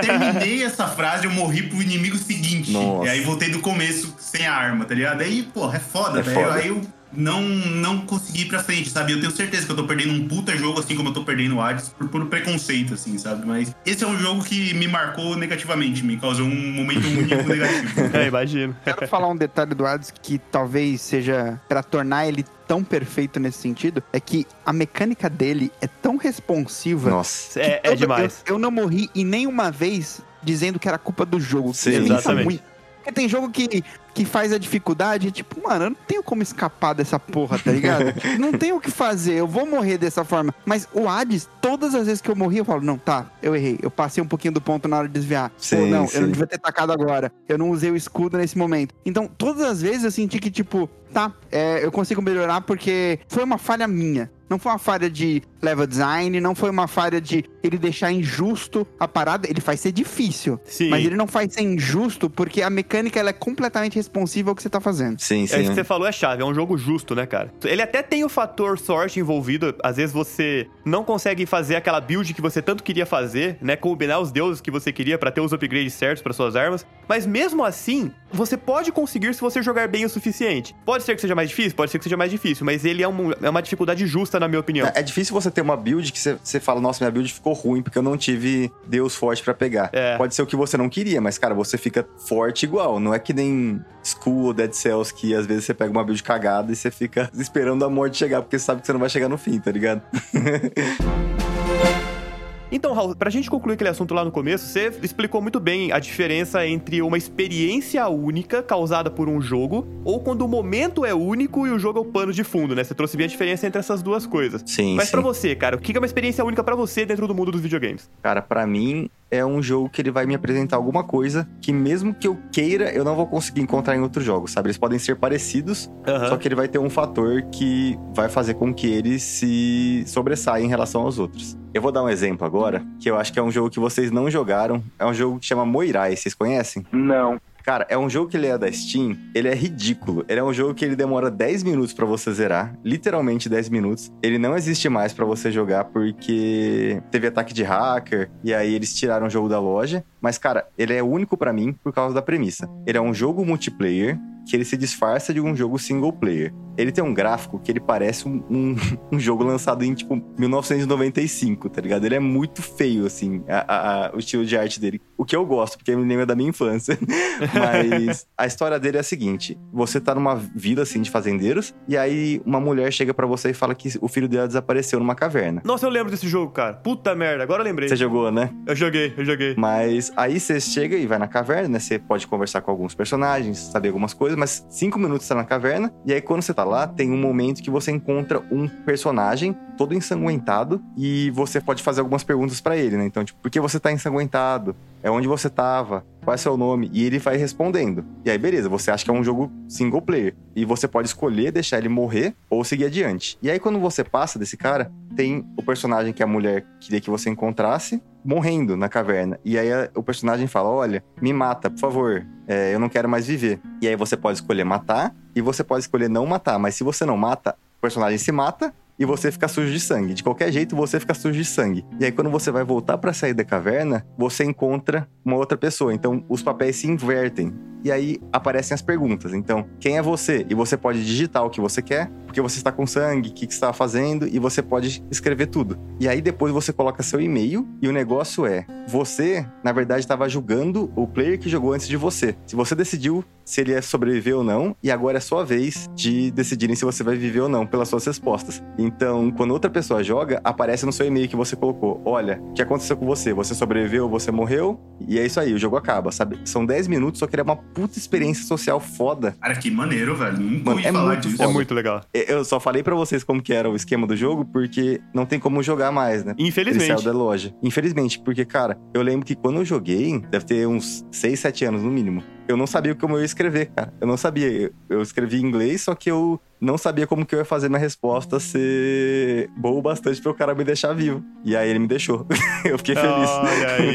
Terminei *laughs* essa frase, eu morri pro inimigo seguinte. Nossa. E aí voltei do começo sem a arma, tá ligado? Aí, porra, é foda, É velho. foda. Aí eu não, não consegui ir pra frente, sabe? Eu tenho certeza que eu tô perdendo um puta jogo, assim como eu tô perdendo o Hades, por puro preconceito, assim, sabe? Mas esse é um jogo que me marcou negativamente, me causou um momento único *laughs* negativo. É, imagino. Quero falar um detalhe do Hades que talvez seja pra tornar ele tão perfeito nesse sentido, é que a mecânica dele é tão responsiva. Nossa. É, é demais. Eu, eu não morri em nenhuma vez dizendo que era culpa do jogo. Sim, é exatamente. Porque tem jogo que, que faz a dificuldade, e tipo, mano, eu não tenho como escapar dessa porra, tá ligado? *laughs* não tenho o que fazer, eu vou morrer dessa forma. Mas o Hades, todas as vezes que eu morri, eu falo, não, tá, eu errei. Eu passei um pouquinho do ponto na hora de desviar. Sim, não, sim. eu não devia ter tacado agora. Eu não usei o escudo nesse momento. Então, todas as vezes eu senti que, tipo, tá, é, eu consigo melhorar porque foi uma falha minha. Não foi uma falha de level design, não foi uma falha de ele deixar injusto a parada. Ele faz ser difícil. Sim. Mas ele não faz ser injusto porque a mecânica ela é completamente responsiva ao que você tá fazendo. Sim, É isso que sim. você falou, é chave, é um jogo justo, né, cara? Ele até tem o fator sorte envolvido, às vezes você não consegue fazer aquela build que você tanto queria fazer, né? Combinar os deuses que você queria pra ter os upgrades certos pra suas armas, mas mesmo assim, você pode conseguir se você jogar bem o suficiente. Pode ser que seja mais difícil, pode ser que seja mais difícil, mas ele é, um- é uma dificuldade justa, na minha opinião. É é difícil você ter uma build que você, você fala, nossa, minha build ficou ruim porque eu não tive Deus forte pra pegar. É. Pode ser o que você não queria, mas, cara, você fica forte igual. Não é que nem School ou Dead Cells que às vezes você pega uma build cagada e você fica *laughs* esperando a morte chegar porque você sabe que você não vai chegar no fim, tá ligado? *laughs* Então, Raul, pra gente concluir aquele assunto lá no começo, você explicou muito bem a diferença entre uma experiência única causada por um jogo ou quando o momento é único e o jogo é o pano de fundo, né? Você trouxe bem a diferença entre essas duas coisas. Sim, Mas pra você, cara, o que é uma experiência única pra você dentro do mundo dos videogames? Cara, pra mim é um jogo que ele vai me apresentar alguma coisa que mesmo que eu queira, eu não vou conseguir encontrar em outros jogos, sabe? Eles podem ser parecidos, Aham. só que ele vai ter um fator que vai fazer com que ele se sobressaia em relação aos outros. Eu vou dar um exemplo agora, que eu acho que é um jogo que vocês não jogaram. É um jogo que chama Moirai, vocês conhecem? Não. Cara, é um jogo que ele é da Steam, ele é ridículo. Ele é um jogo que ele demora 10 minutos pra você zerar, literalmente 10 minutos. Ele não existe mais pra você jogar porque teve ataque de hacker e aí eles tiraram o jogo da loja. Mas cara, ele é único pra mim por causa da premissa. Ele é um jogo multiplayer que ele se disfarça de um jogo single player. Ele tem um gráfico que ele parece um, um, *laughs* um jogo lançado em, tipo, 1995, tá ligado? Ele é muito feio, assim, a- a- o estilo de arte dele. O que eu gosto, porque me lembra da minha infância. *laughs* Mas a história dele é a seguinte: você tá numa vila, assim, de fazendeiros, e aí uma mulher chega pra você e fala que o filho dela desapareceu numa caverna. Nossa, eu lembro desse jogo, cara. Puta merda, agora eu lembrei. Você jogou, né? Eu joguei, eu joguei. Mas aí você chega e vai na caverna, né? Você pode conversar com alguns personagens, saber algumas coisas, mas cinco minutos tá na caverna. E aí, quando você tá lá, tem um momento que você encontra um personagem todo ensanguentado e você pode fazer algumas perguntas pra ele, né? Então, tipo, por que você tá ensanguentado? É onde você tava? Qual é seu nome? E ele vai respondendo. E aí, beleza, você acha que é um jogo single player. E você pode escolher deixar ele morrer ou seguir adiante. E aí, quando você passa desse cara, tem o personagem que a mulher queria que você encontrasse morrendo na caverna. E aí o personagem fala: Olha, me mata, por favor. É, eu não quero mais viver. E aí você pode escolher matar e você pode escolher não matar. Mas se você não mata, o personagem se mata e você fica sujo de sangue. De qualquer jeito, você fica sujo de sangue. E aí, quando você vai voltar pra sair da caverna, você encontra uma outra pessoa. Então, os papéis se invertem. e aí aparecem as perguntas. Então, quem é você? E você pode digitar o que você quer, porque você está com sangue, o que, que está fazendo, e você pode escrever tudo. E aí depois você coloca seu e-mail, e o negócio é: você, na verdade, estava julgando o player que jogou antes de você. Se você decidiu se ele é sobreviver ou não, e agora é sua vez de decidirem se você vai viver ou não pelas suas respostas. Então, quando outra pessoa joga, aparece no seu e-mail que você colocou: olha, o que aconteceu com você? Você sobreviveu, você morreu, e é isso aí, o jogo acaba, sabe? São 10 minutos, só que ele é uma puta experiência social foda. Cara, que maneiro, velho. Nunca Mano, ouvi é falar muito disso. É foda. muito legal. Eu só falei pra vocês como que era o esquema do jogo, porque não tem como jogar mais, né? Ele Infelizmente. saiu da loja. Infelizmente, porque, cara, eu lembro que quando eu joguei, deve ter uns 6, 7 anos no mínimo, eu não sabia como eu ia escrever, cara. Eu não sabia. Eu- Eu escrevi em inglês, só que eu não sabia como que eu ia fazer minha resposta ser boa o bastante para o cara me deixar vivo. E aí ele me deixou. *laughs* eu fiquei feliz.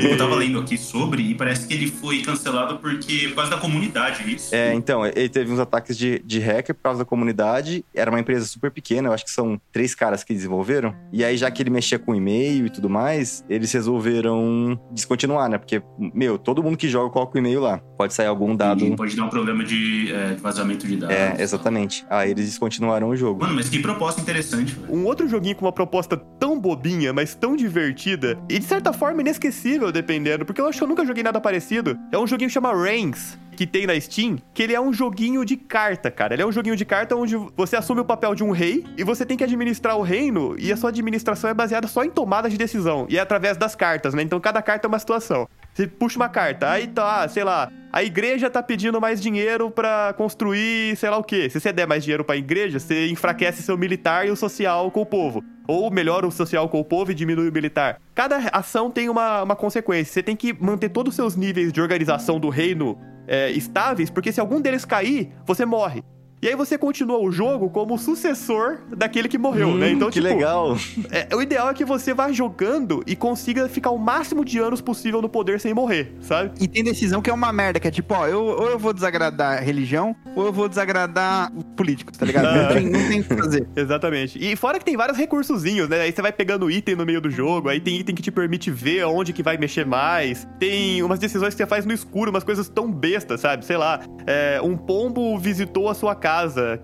Eu tava lendo aqui sobre e parece que ele foi cancelado porque por causa da comunidade, é isso? É, então, ele teve uns ataques de, de hacker por causa da comunidade. Era uma empresa super pequena, eu acho que são três caras que desenvolveram. E aí, já que ele mexia com e-mail e tudo mais, eles resolveram descontinuar, né? Porque, meu, todo mundo que joga coloca o e-mail lá. Pode sair algum dado. E Pode dar um problema de é, de vazamento de dados. É, exatamente. Aí eles descontinuaram o jogo. Mano, mas que proposta interessante, velho. Um outro joguinho com uma proposta tão bobinha, mas tão divertida, e de certa forma inesquecível, dependendo, porque eu acho que eu nunca joguei nada parecido. É um joguinho que chama Reigns, que tem na Steam, que ele é um joguinho de carta, cara. Ele é um joguinho de carta onde você assume o papel de um rei e você tem que administrar o reino, e a sua administração é baseada só em tomadas de decisão, e é através das cartas, né? Então cada carta é uma situação. Você puxa uma carta, aí tá, sei lá, a igreja tá pedindo mais dinheiro pra construir, sei lá o quê. Se você der mais dinheiro pra igreja, você enfraquece seu militar e o social com o povo. Ou melhora o social com o povo e diminui o militar. Cada ação tem uma, uma consequência. Você tem que manter todos os seus níveis de organização do reino é, estáveis, porque se algum deles cair, você morre. E aí você continua o jogo como o sucessor daquele que morreu, né? Então, Hum, que tipo, legal. é, o ideal é que você vá jogando e consiga ficar o máximo de anos possível no poder sem morrer, sabe? E tem decisão que é uma merda, que é tipo, ó, eu, ou eu vou desagradar a religião, ou eu vou desagradar os políticos, tá ligado? Não tem, não tem o que fazer. *laughs* Exatamente. E fora que tem vários recursozinhos, né? Aí você vai pegando item no meio do jogo, aí tem item que te permite ver onde que vai mexer mais. Tem umas decisões que você faz no escuro, umas coisas tão bestas, sabe? Sei lá, é, um pombo visitou a sua casa.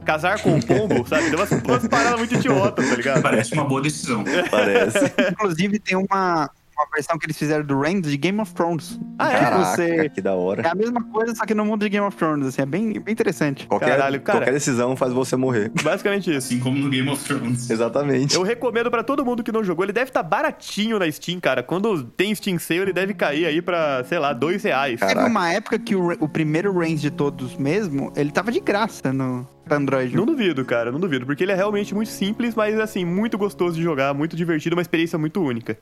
Casar com um pombo, *laughs* sabe? Tem umas, umas paradas muito idiotas, tá ligado? Parece uma boa decisão. Parece. *laughs* Inclusive, tem uma, uma versão que eles fizeram do Reigns de Game of Thrones. Ah, é? Caraca, você... que da hora. É a mesma coisa, só que no mundo de Game of Thrones, assim, é bem, bem interessante. Qualquer, Caralho, cara. qualquer decisão faz você morrer. *laughs* Basicamente isso. Assim como no Game of Thrones. Exatamente. Eu recomendo pra todo mundo que não jogou. Ele deve estar baratinho na Steam, cara. Quando tem Steam Sale, ele deve cair aí pra, sei lá, dois reais. Caraca. Teve uma época que o, o primeiro Reigns de todos mesmo, ele tava de graça no Android. Não duvido, cara, não duvido. Porque ele é realmente muito simples, mas assim, muito gostoso de jogar, muito divertido, uma experiência muito única.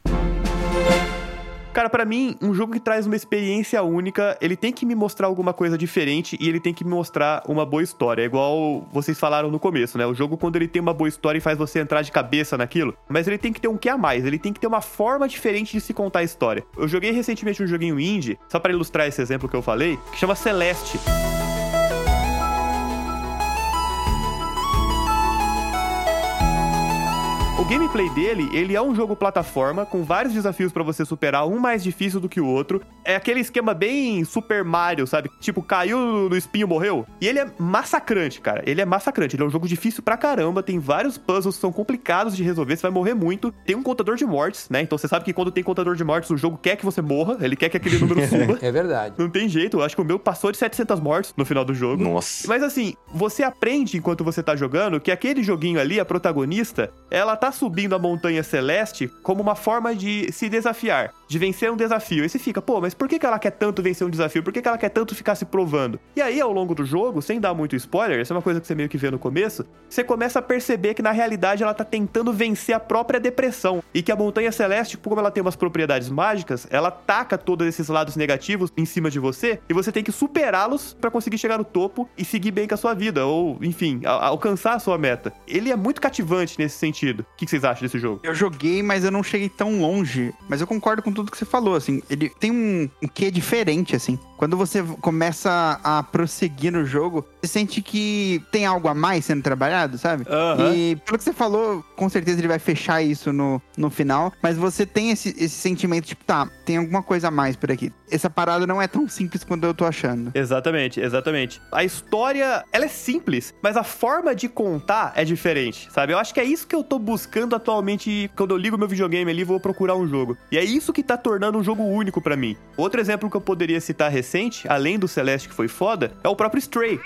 Cara, pra mim, um jogo que traz uma experiência única, ele tem que me mostrar alguma coisa diferente e ele tem que me mostrar uma boa história. É igual vocês falaram no começo, né? O jogo, quando ele tem uma boa história e faz você entrar de cabeça naquilo, mas ele tem que ter um que a mais, ele tem que ter uma forma diferente de se contar a história. Eu joguei recentemente um joguinho indie, só pra ilustrar esse exemplo que eu falei, que chama Celeste. Gameplay dele, ele é um jogo plataforma com vários desafios pra você superar, um mais difícil do que o outro. É aquele esquema bem Super Mario, sabe? Tipo, caiu no espinho, morreu. E ele é massacrante, cara. Ele é massacrante. Ele é um jogo difícil pra caramba, tem vários puzzles que são complicados de resolver, você vai morrer muito. Tem um contador de mortes, né? Então você sabe que quando tem contador de mortes, o jogo quer que você morra, ele quer que aquele número *laughs* suba. É verdade. Não tem jeito, eu acho que o meu passou de 700 mortes no final do jogo. Nossa. Mas assim, você aprende enquanto você tá jogando que aquele joguinho ali, a protagonista, ela tá subindo a montanha celeste como uma forma de se desafiar, de vencer um desafio. E você fica, pô, mas por que, que ela quer tanto vencer um desafio? Por que, que ela quer tanto ficar se provando? E aí, ao longo do jogo, sem dar muito spoiler, essa é uma coisa que você meio que vê no começo, você começa a perceber que na realidade ela tá tentando vencer a própria depressão. E que a montanha celeste, como ela tem umas propriedades mágicas, ela taca todos esses lados negativos em cima de você e você tem que superá-los pra conseguir chegar no topo e seguir bem com a sua vida, ou, enfim, alcançar a sua meta. Ele é muito cativante nesse sentido. Que que vocês acham desse jogo? Eu joguei, mas eu não cheguei tão longe. Mas eu concordo com tudo que você falou, assim. Ele tem um, um quê diferente, assim. Quando você começa a prosseguir no jogo, você sente que tem algo a mais sendo trabalhado, sabe? Aham. E pelo que você falou, com certeza ele vai fechar isso no, no final, mas você tem esse, esse sentimento, tipo, tá, tem alguma coisa a mais por aqui. Essa parada não é tão simples quanto eu tô achando. Exatamente, exatamente. A história, ela é simples, mas a forma de contar é diferente, sabe? Eu acho que é isso que eu tô buscando atualmente quando eu ligo meu videogame ali e vou procurar um jogo. E é isso que tá tornando um jogo único pra mim. Outro exemplo que eu poderia citar recente, além do Celeste que foi foda, é o próprio Stray.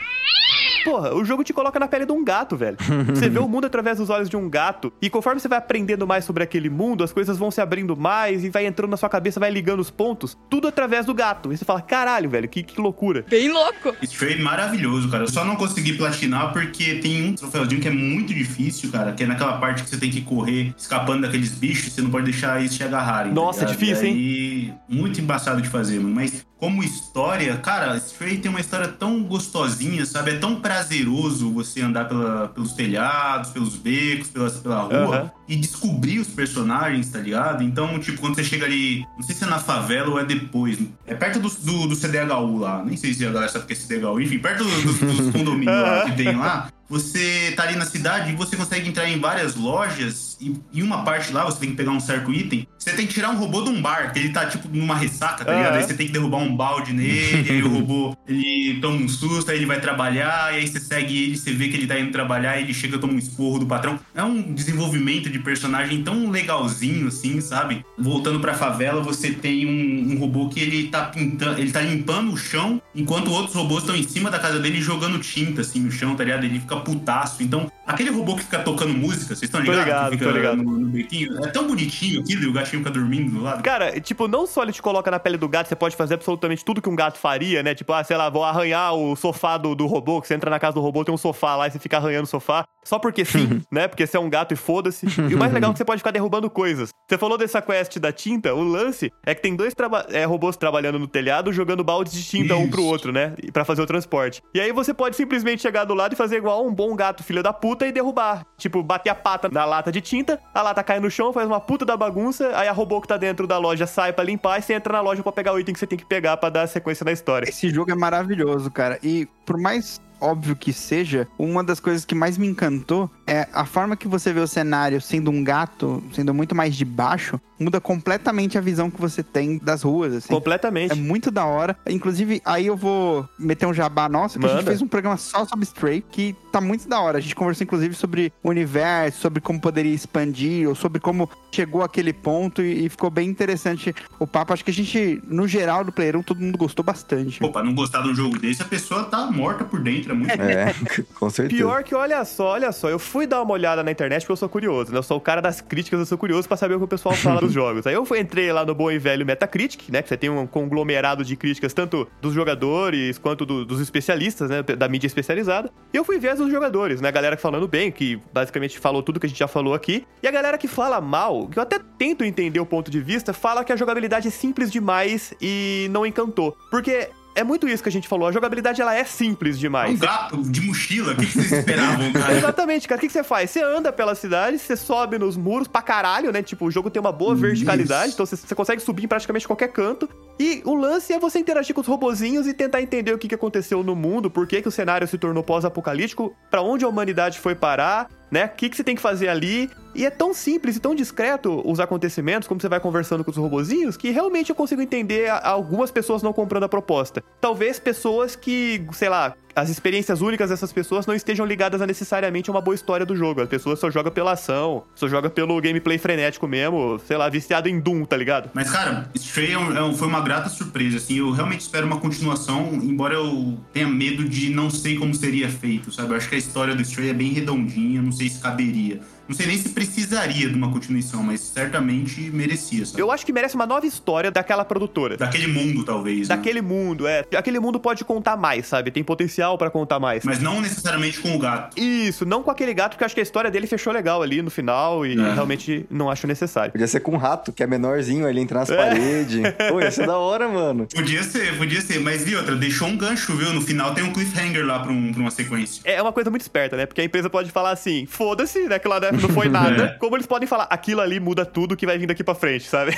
Porra, o jogo te coloca na pele de um gato, velho. Você vê o mundo através dos olhos de um gato. E conforme você vai aprendendo mais sobre aquele mundo, as coisas vão se abrindo mais e vai entrando na sua cabeça, vai ligando os pontos. Tudo através do gato. E você fala, caralho, velho, que, que loucura. Bem louco. Stray maravilhoso, cara. Eu só não consegui platinar porque tem um troféuzinho que é muito difícil, cara. Que é naquela parte que você tem que correr escapando daqueles bichos, você não pode deixar eles te agarrarem. tá Nossa, é ligado? difícil, E aí, Muito embaçado de fazer, mano. Mas como história, cara, Stray tem uma história tão gostosinha, sabe? É tão prazeroso você andar pela- pelos telhados, pelos becos, pela, pela rua Aham. e descobrir os personagens, tá ligado? Então, tipo, quando você chega ali, não sei se é na favela ou é depois, é perto do, do, do CDHU lá, nem sei se a galera sabe o que é CDHU, enfim, perto dos, dos- *laughs* dos condomínios lá que tem lá, você tá ali na cidade e você consegue entrar em várias lojas e em uma parte lá você tem que pegar um certo item, você tem que tirar um robô de um bar, que ele tá tipo numa ressaca, tá ligado? Aham. Aí você tem que derrubar um balde nele, aí o robô ele toma um susto, aí ele vai trabalhar, e aí você segue ele, você vê que ele tá indo trabalhar, ele chega toma um esporro do patrão. É um desenvolvimento de personagem tão legalzinho, assim, sabe? Voltando pra favela, você tem um, um robô que ele tá pintando, ele tá limpando o chão, enquanto outros robôs estão em cima da casa dele jogando tinta, assim, no chão, tá ligado? Ele fica putaço. Então, aquele robô que fica tocando música, vocês estão Tô ligados? ligado, que fica tô ligado. No, no bequinho. É tão bonitinho aquilo, e o gatinho fica dormindo do lado. Cara, tipo, não só ele te coloca na pele do gato, você pode fazer absolutamente tudo que um gato faria, né? Tipo, ah, sei lá, vou arranhar o sofá do, do robô, que você entra na casa do robô, tem um sofá lá e você fica arranhando o sofá. Só porque sim, *laughs* né? Porque você é um gato e foda-se. E o mais legal é que você pode ficar derrubando coisas. Você falou dessa quest da tinta, o lance é que tem dois traba- é, robôs trabalhando no telhado, jogando baldes de tinta um pro Isso. outro, né? Pra fazer o transporte. E aí você pode simplesmente chegar do lado e fazer igual um bom gato filho da puta e derrubar. Tipo, bater a pata na lata de tinta, a lata cai no chão, faz uma puta da bagunça, aí a robô que tá dentro da loja sai pra limpar e você entra na loja pra pegar o item que você tem que pegar pra dar sequência na história. Esse jogo é maravilhoso, cara. E por mais óbvio que seja, uma das coisas que mais me encantou é a forma que você vê o cenário sendo um gato, sendo muito mais de baixo, muda completamente a visão que você tem das ruas, assim. Completamente. É muito da hora. Inclusive, aí eu vou meter um jabá nosso, que a gente fez um programa só sobre Stray, que tá muito da hora. A gente conversou, inclusive, sobre o universo, sobre como poderia expandir, ou sobre como chegou àquele ponto, e, e ficou bem interessante o papo. Acho que a gente, no geral, do Player 1, todo mundo gostou bastante. Pô, pra não gostar de um jogo desse, a pessoa tá morta por dentro, é muito É, *laughs* com certeza. Pior que, olha só, olha só, eu fui dar uma olhada na internet porque eu sou curioso, né? Eu sou o cara das críticas, eu sou curioso pra saber o que o pessoal fala dos *laughs* jogos. Aí eu fui- entrei lá no bom e velho Metacritic, né? Que você tem um conglomerado de críticas tanto dos jogadores quanto do- dos especialistas, né? Da mídia especializada. E eu fui ver as dos jogadores, né? A galera falando bem, que basicamente falou tudo que a gente já falou aqui. E a galera que fala mal, que eu até tento entender o ponto de vista, fala que a jogabilidade é simples demais e não encantou. Porque. É muito isso que a gente falou. A jogabilidade ela é simples É demais. um gato de mochila, o que, que vocês esperavam, cara? *laughs* Exatamente, cara. O que, que você faz? Você anda pela cidade, você sobe nos muros pra caralho, né? Tipo, o jogo tem uma boa verticalidade, Isso. então você, você consegue subir em praticamente qualquer canto. E o lance é você interagir com os robozinhos e tentar entender o que, que aconteceu no mundo, por que, que o cenário se tornou pós-apocalíptico, pra onde a humanidade foi parar, né? O que, que você tem que fazer ali. E é tão simples e tão discreto os acontecimentos, como você vai conversando com os robozinhos, que realmente eu consigo entender algumas pessoas não comprando a proposta. Talvez pessoas que, sei lá, as experiências únicas dessas pessoas não estejam ligadas a necessariamente uma boa história do jogo. A pessoa só joga pela ação, só joga pelo gameplay frenético mesmo, sei lá, viciado em Doom, tá ligado? Mas, cara, Stray é um- é um- foi uma grata surpresa, assim, eu realmente espero uma continuação, embora eu tenha medo de não sei como seria feito, sabe? Eu acho que a história do Stray é bem redondinha, não sei se caberia. Não sei nem se precisaria de uma continuação, mas certamente merecia, sabe? Eu acho que merece uma nova história daquela produtora. Daquele mundo, talvez, né? Daquele mundo, é. Aquele mundo pode contar mais, sabe? Tem potencial pra contar mais. Mas não necessariamente com o gato. Isso, não com aquele gato, porque eu acho que a história dele fechou legal ali no final e É. realmente não acho necessário. Podia ser com um rato, que é menorzinho, ele entra nas É. paredes. *laughs* Pô, ia ser da hora, mano. Podia ser, podia ser, mas e outra, deixou um gancho, viu? No final tem um cliffhanger lá pra, um- pra uma sequência. É uma coisa muito esperta, né? Porque a empresa pode falar assim, foda-se, né? Que lá na *laughs* não foi nada, como eles podem falar, aquilo ali muda tudo que vai vir daqui pra frente, sabe?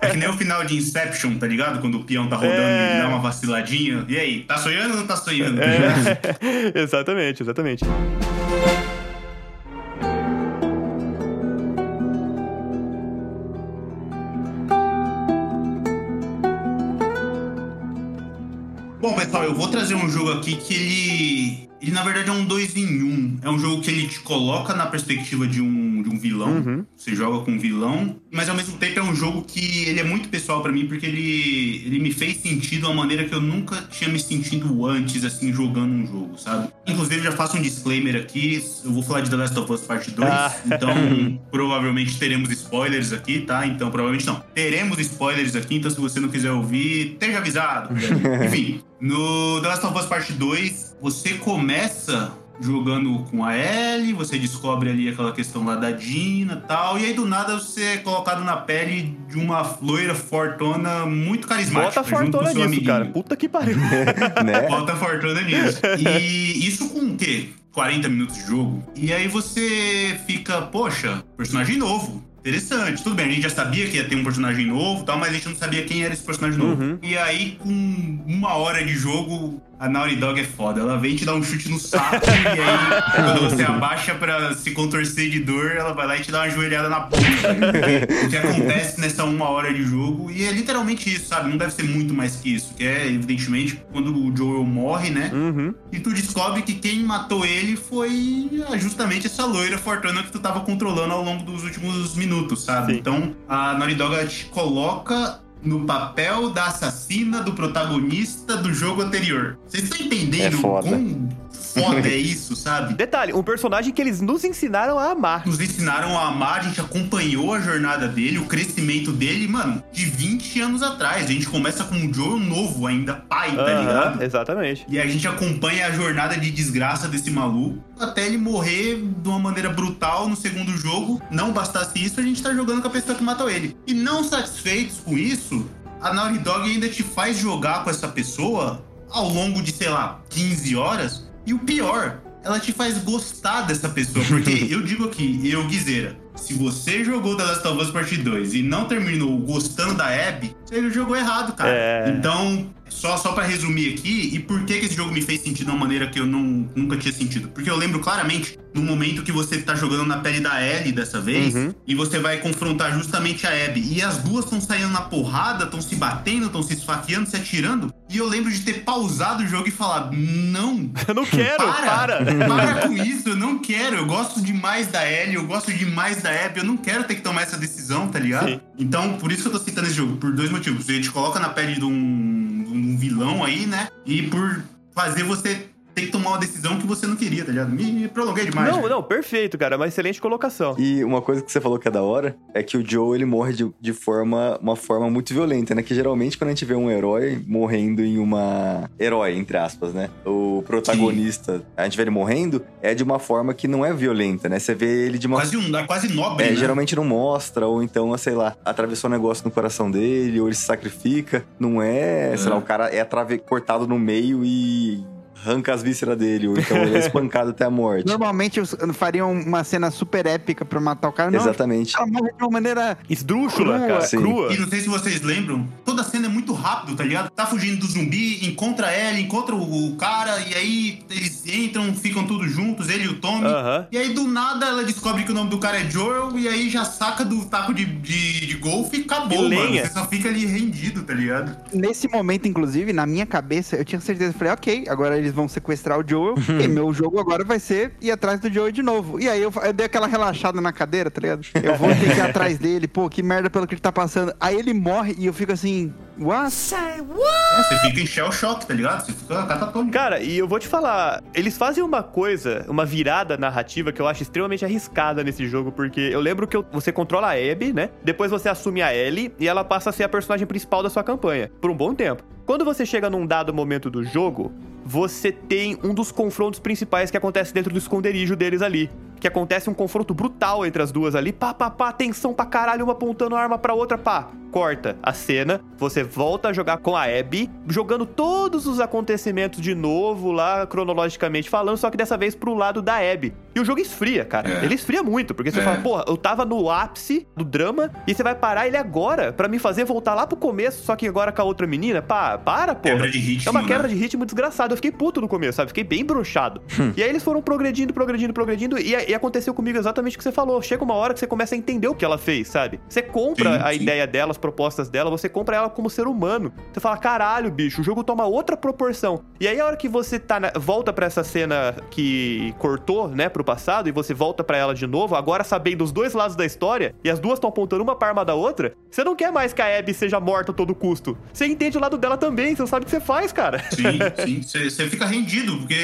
É que nem o final de Inception, tá ligado? Quando o peão tá rodando É. e dá uma vaciladinha. E aí, tá sonhando ou não tá sonhando? É, *laughs* exatamente, exatamente. Bom, pessoal, eu vou trazer um jogo aqui que ele. Ele, na verdade, é um dois em um. É um jogo que ele te coloca na perspectiva de um, de um vilão. Uhum. Você joga com um vilão. Mas, ao mesmo tempo, é um jogo que ele é muito pessoal pra mim, porque ele, ele me fez sentido de uma maneira que eu nunca tinha me sentido antes, assim, jogando um jogo, sabe? Inclusive, já faço um disclaimer aqui. Eu vou falar de The Last of Us Part 2. Ah. Então, *laughs* provavelmente teremos spoilers aqui, tá? Então, provavelmente não. Teremos spoilers aqui, então se você não quiser ouvir, esteja avisado. *laughs* Enfim, no The Last of Us Part 2, você começa jogando com a Ellie, você descobre ali aquela questão lá da Dina e tal, e aí do nada você é colocado na pele de uma loira fortuna muito carismática. Bota a junto com fortuna seu nisso, amiguinho. cara. Puta que pariu. *laughs* né? Bota a fortuna nisso. *laughs* E isso com o quê? 40 minutos de jogo. E aí você fica, poxa, personagem novo. Interessante. Tudo bem, a gente já sabia que ia ter um personagem novo e tal, mas a gente não sabia quem era esse personagem novo. Uhum. E aí, com uma hora de jogo, a Naughty Dog é foda. Ela vem te dar um chute no saco e aí, *laughs* quando você abaixa pra se contorcer de dor, ela vai lá e te dá uma joelhada na bunda. o que acontece nessa uma hora de jogo. E é literalmente isso, sabe? Não deve ser muito mais que isso. Que é, evidentemente, quando o Joel morre, né? Uhum. E tu descobre que quem matou ele foi ah, justamente essa loira fortuna que tu tava controlando ao longo dos últimos minutos, sabe? Sim. Então a Naughty Dog te coloca no papel da assassina do protagonista do jogo anterior. Vocês estão entendendo É foda. quão foda é *laughs* isso, sabe? Detalhe, um personagem que eles nos ensinaram a amar. Nos ensinaram a amar, a gente acompanhou a jornada dele, o crescimento dele, mano, de 20 anos atrás. A gente começa com um Joel novo ainda, pai, tá ligado? exatamente. E a gente acompanha a jornada de desgraça desse maluco até ele morrer de uma maneira brutal no segundo jogo. Não bastasse isso, a gente tá jogando com a pessoa que matou ele. E não satisfeitos com isso, a Naughty Dog ainda te faz jogar com essa pessoa ao longo de, sei lá, 15 horas. E o pior, ela te faz gostar dessa pessoa. Porque *laughs* eu digo aqui, eu, Guizeira, se você jogou The Last of Us Part 2 e não terminou gostando da Abby, você jogou errado, cara. É. Então, só, só para resumir aqui, e por que, que esse jogo me fez sentido de uma maneira que eu não, nunca tinha sentido? Porque eu lembro claramente no momento que você tá jogando na pele da Ellie dessa vez, Uhum. e você vai confrontar justamente a Abby. E as duas estão saindo na porrada, estão se batendo, estão se esfaqueando, se atirando. E eu lembro de ter pausado o jogo e falar: Não, *laughs* Eu não quero, para. *laughs* para com isso, eu não quero. Eu gosto demais da Ellie, eu gosto demais da Abby, eu não quero ter que tomar essa decisão, tá ligado? Sim. Então, por isso que eu tô citando esse jogo, por dois motivos. Ele te coloca na pele de um, um vilão aí, né? E por fazer você ter que tomar uma decisão que você não queria, tá ligado? Me, prolonguei demais. Não, não, perfeito, cara. Uma excelente colocação. E uma coisa que você falou que é da hora é que o Joe ele morre de, de forma uma forma muito violenta, né? Que geralmente quando a gente vê um herói morrendo em uma herói entre aspas, né? O protagonista, a gente vê ele morrendo é de uma forma que não é violenta, né? Você vê ele de uma Quase, um, quase nobre, é, né? geralmente não mostra, ou então, sei lá, atravessou um negócio no coração dele, ou ele se sacrifica. Não é, sei É. lá, o cara é atrave- cortado no meio e arranca as vísceras dele, ou então ele é *laughs* espancado até a morte. Normalmente fariam uma cena super épica pra matar o cara. Não, Exatamente. ela morre de uma maneira. Esdrúxula, Crua. cara. Sim. Crua. E não sei se vocês lembram, toda a cena é muito rápido, tá ligado? Tá fugindo do zumbi, encontra ela, encontra o, cara, e aí eles entram, ficam todos juntos, ele e o Tommy. Aham. E aí do nada ela descobre que o nome do cara é Joel, e aí já saca do taco de, de, de golfe e acabou, E mano. Você só fica ali rendido, tá ligado? Nesse momento, inclusive, na minha cabeça, eu tinha certeza. Falei, ok, agora eles vão sequestrar o Joel. *laughs* e meu jogo agora vai ser ir atrás do Joel de novo. E aí eu, eu dei aquela relaxada na cadeira, tá ligado? Eu vou ter que ir atrás *laughs* dele. Pô, que merda pelo que ele tá passando. Aí ele morre e eu fico assim, what? É, você fica em shell shock, tá ligado? Você fica catatônico. Cara, e eu vou te falar, eles fazem uma coisa, uma virada narrativa que eu acho extremamente arriscada nesse jogo, porque eu lembro que eu- você controla a Abby, né? Depois você assume a Ellie e ela passa a ser a personagem principal da sua campanha, por um bom tempo. Quando você chega num dado momento do jogo, você tem um dos confrontos principais que acontece dentro do esconderijo deles ali, que acontece um confronto brutal entre as duas ali, pá, pá, pá, tensão pra caralho, uma apontando a arma pra outra, pá. Corta a cena, você volta a jogar com a Abby, jogando todos os acontecimentos de novo lá, cronologicamente falando, só que dessa vez pro lado da Abby. E o jogo esfria, cara. É. Ele esfria muito, porque você É. fala, porra, eu tava no ápice do drama e você vai parar ele agora pra me fazer voltar lá pro começo, só que agora com a outra menina? Pá, para, porra. Quebra de ritmo, É uma né? quebra de ritmo desgraçado. Eu fiquei puto no começo, sabe? Fiquei bem broxado. e aí eles foram progredindo, progredindo, progredindo. E, e aconteceu comigo exatamente o que você falou. Chega uma hora que você começa a entender o que ela fez, sabe? Você compra Sim, a sim. ideia dela, as propostas dela, você compra ela como ser humano. Você fala, caralho, bicho, o jogo toma outra proporção. E aí a hora que você tá na- volta pra essa cena que cortou, né, pro passado, e você volta pra ela de novo, agora sabendo os dois lados da história, e as duas estão apontando uma pra arma da outra, você não quer mais que a Abby seja morta a todo custo. Você entende o lado dela também, você não sabe o que você faz, cara. Sim, sim. Você você fica rendido, porque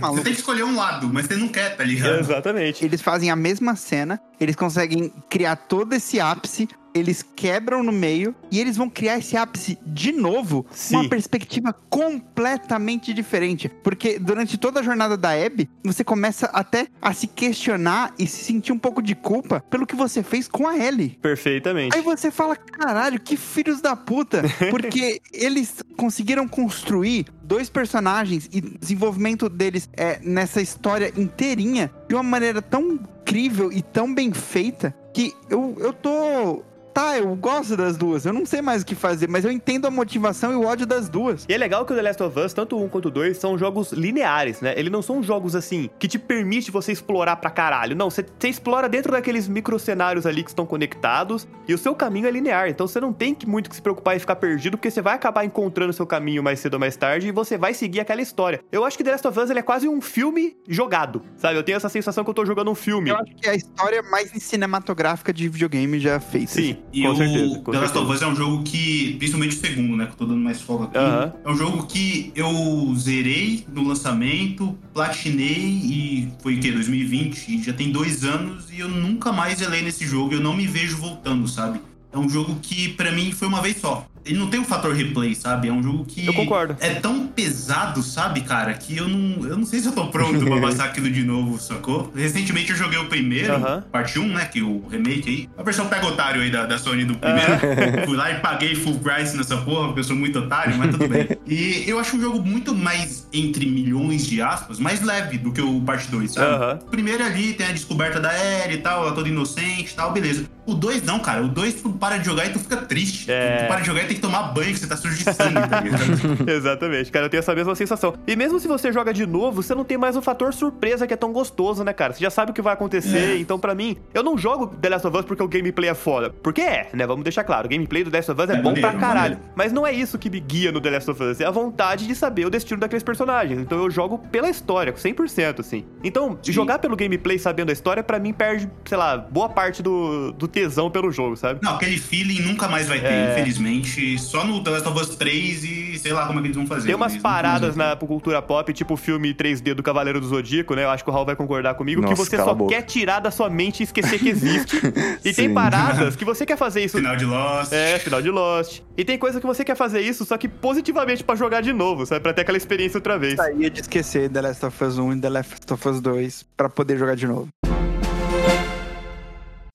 você tem que escolher um lado, mas você não quer, tá ligado? Exatamente. Eles fazem a mesma cena, eles conseguem criar todo esse ápice, eles quebram no meio e eles vão criar esse ápice de novo, Sim. uma perspectiva completamente diferente. Porque durante toda a jornada da Abby, você começa até a se questionar e se sentir um pouco de culpa pelo que você fez com a Ellie. Perfeitamente. Aí você fala, caralho, que filhos da puta. *laughs* Porque eles conseguiram construir dois personagens e desenvolvimento deles é, nessa história inteirinha de uma maneira tão incrível e tão bem feita que eu, eu tô. Tá, eu gosto das duas. Eu não sei mais o que fazer, mas eu entendo a motivação e o ódio das duas. E é legal que o The Last of Us, tanto 1 quanto 2, são jogos lineares, né? Eles não são jogos assim que te permite você explorar pra caralho. Não, você, você explora dentro daqueles microcenários ali que estão conectados e o seu caminho é linear. Então você não tem que muito que se preocupar em ficar perdido, porque você vai acabar encontrando o seu caminho mais cedo ou mais tarde e você vai seguir aquela história. Eu acho que The Last of Us ele é quase um filme jogado, sabe? Eu tenho essa sensação que eu tô jogando um filme. Eu acho que é a história mais cinematográfica de videogame já feita. Sim, E com o certeza. Com The Last of Us é um jogo que, principalmente o segundo, né? Que eu tô dando mais foco aqui. Aham. É um jogo que eu zerei no lançamento, platinei e foi o quê? 2020? E já tem dois anos e eu nunca mais zelei nesse jogo. Eu não me vejo voltando, sabe? É um jogo que pra mim foi uma vez só. Ele não tem o fator replay, sabe? É um jogo que. Eu concordo. É tão pesado, sabe, cara, que eu não, eu não sei se eu tô pronto pra passar *laughs* aquilo de novo, sacou? Recentemente eu joguei o primeiro, Aham. parte 1, né? Que o remake aí. A versão pega otário aí da, da Sony do primeiro. *laughs* Fui lá e paguei full price nessa porra, porque eu sou muito otário, mas tudo bem. E eu acho um jogo muito mais, entre milhões de aspas, mais leve do que o parte 2, sabe? Aham. O primeiro ali tem a descoberta da Ellie e tal, ela toda inocente e tal, beleza. O 2 não, cara. O 2 tu para de jogar e tu fica triste. É. Tu para de jogar e tem que tomar banho, que você tá sujo de sangue, tá? *laughs* Exatamente, cara, eu tenho essa mesma sensação. E mesmo se você joga de novo, você não tem mais o fator surpresa que é tão gostoso, né, cara? Você já sabe o que vai acontecer. É. Então, pra mim, eu não jogo The Last of Us porque o gameplay é foda. Porque é, né? Vamos deixar claro, o gameplay do The Last of Us é, É bom maneiro, pra caralho. maneiro. Mas não é isso que me guia no The Last of Us, é a vontade de saber o destino daqueles personagens. Então eu jogo pela história, 100%, assim. Então, Sim. jogar pelo gameplay sabendo a história, pra mim, perde, sei lá, boa parte do, do tesão pelo jogo, sabe? Não, aquele feeling nunca mais vai ter, É. infelizmente. Só no The Last of Us 3 e sei lá como é que eles vão fazer. Tem umas paradas na cultura pop, tipo o filme 3D do Cavaleiro do Zodíaco, né? Eu acho que o Raul vai concordar comigo, que Nossa, você cala só quer tirar da sua mente e esquecer que existe. *laughs* e tem paradas que você quer fazer isso. Final de Lost. É, final de Lost. E tem coisa que você quer fazer isso, só que positivamente pra jogar de novo, sabe? Pra ter aquela experiência outra vez. Gostaria de esquecer The Last of Us 1 e The Last of Us 2 pra poder jogar de novo.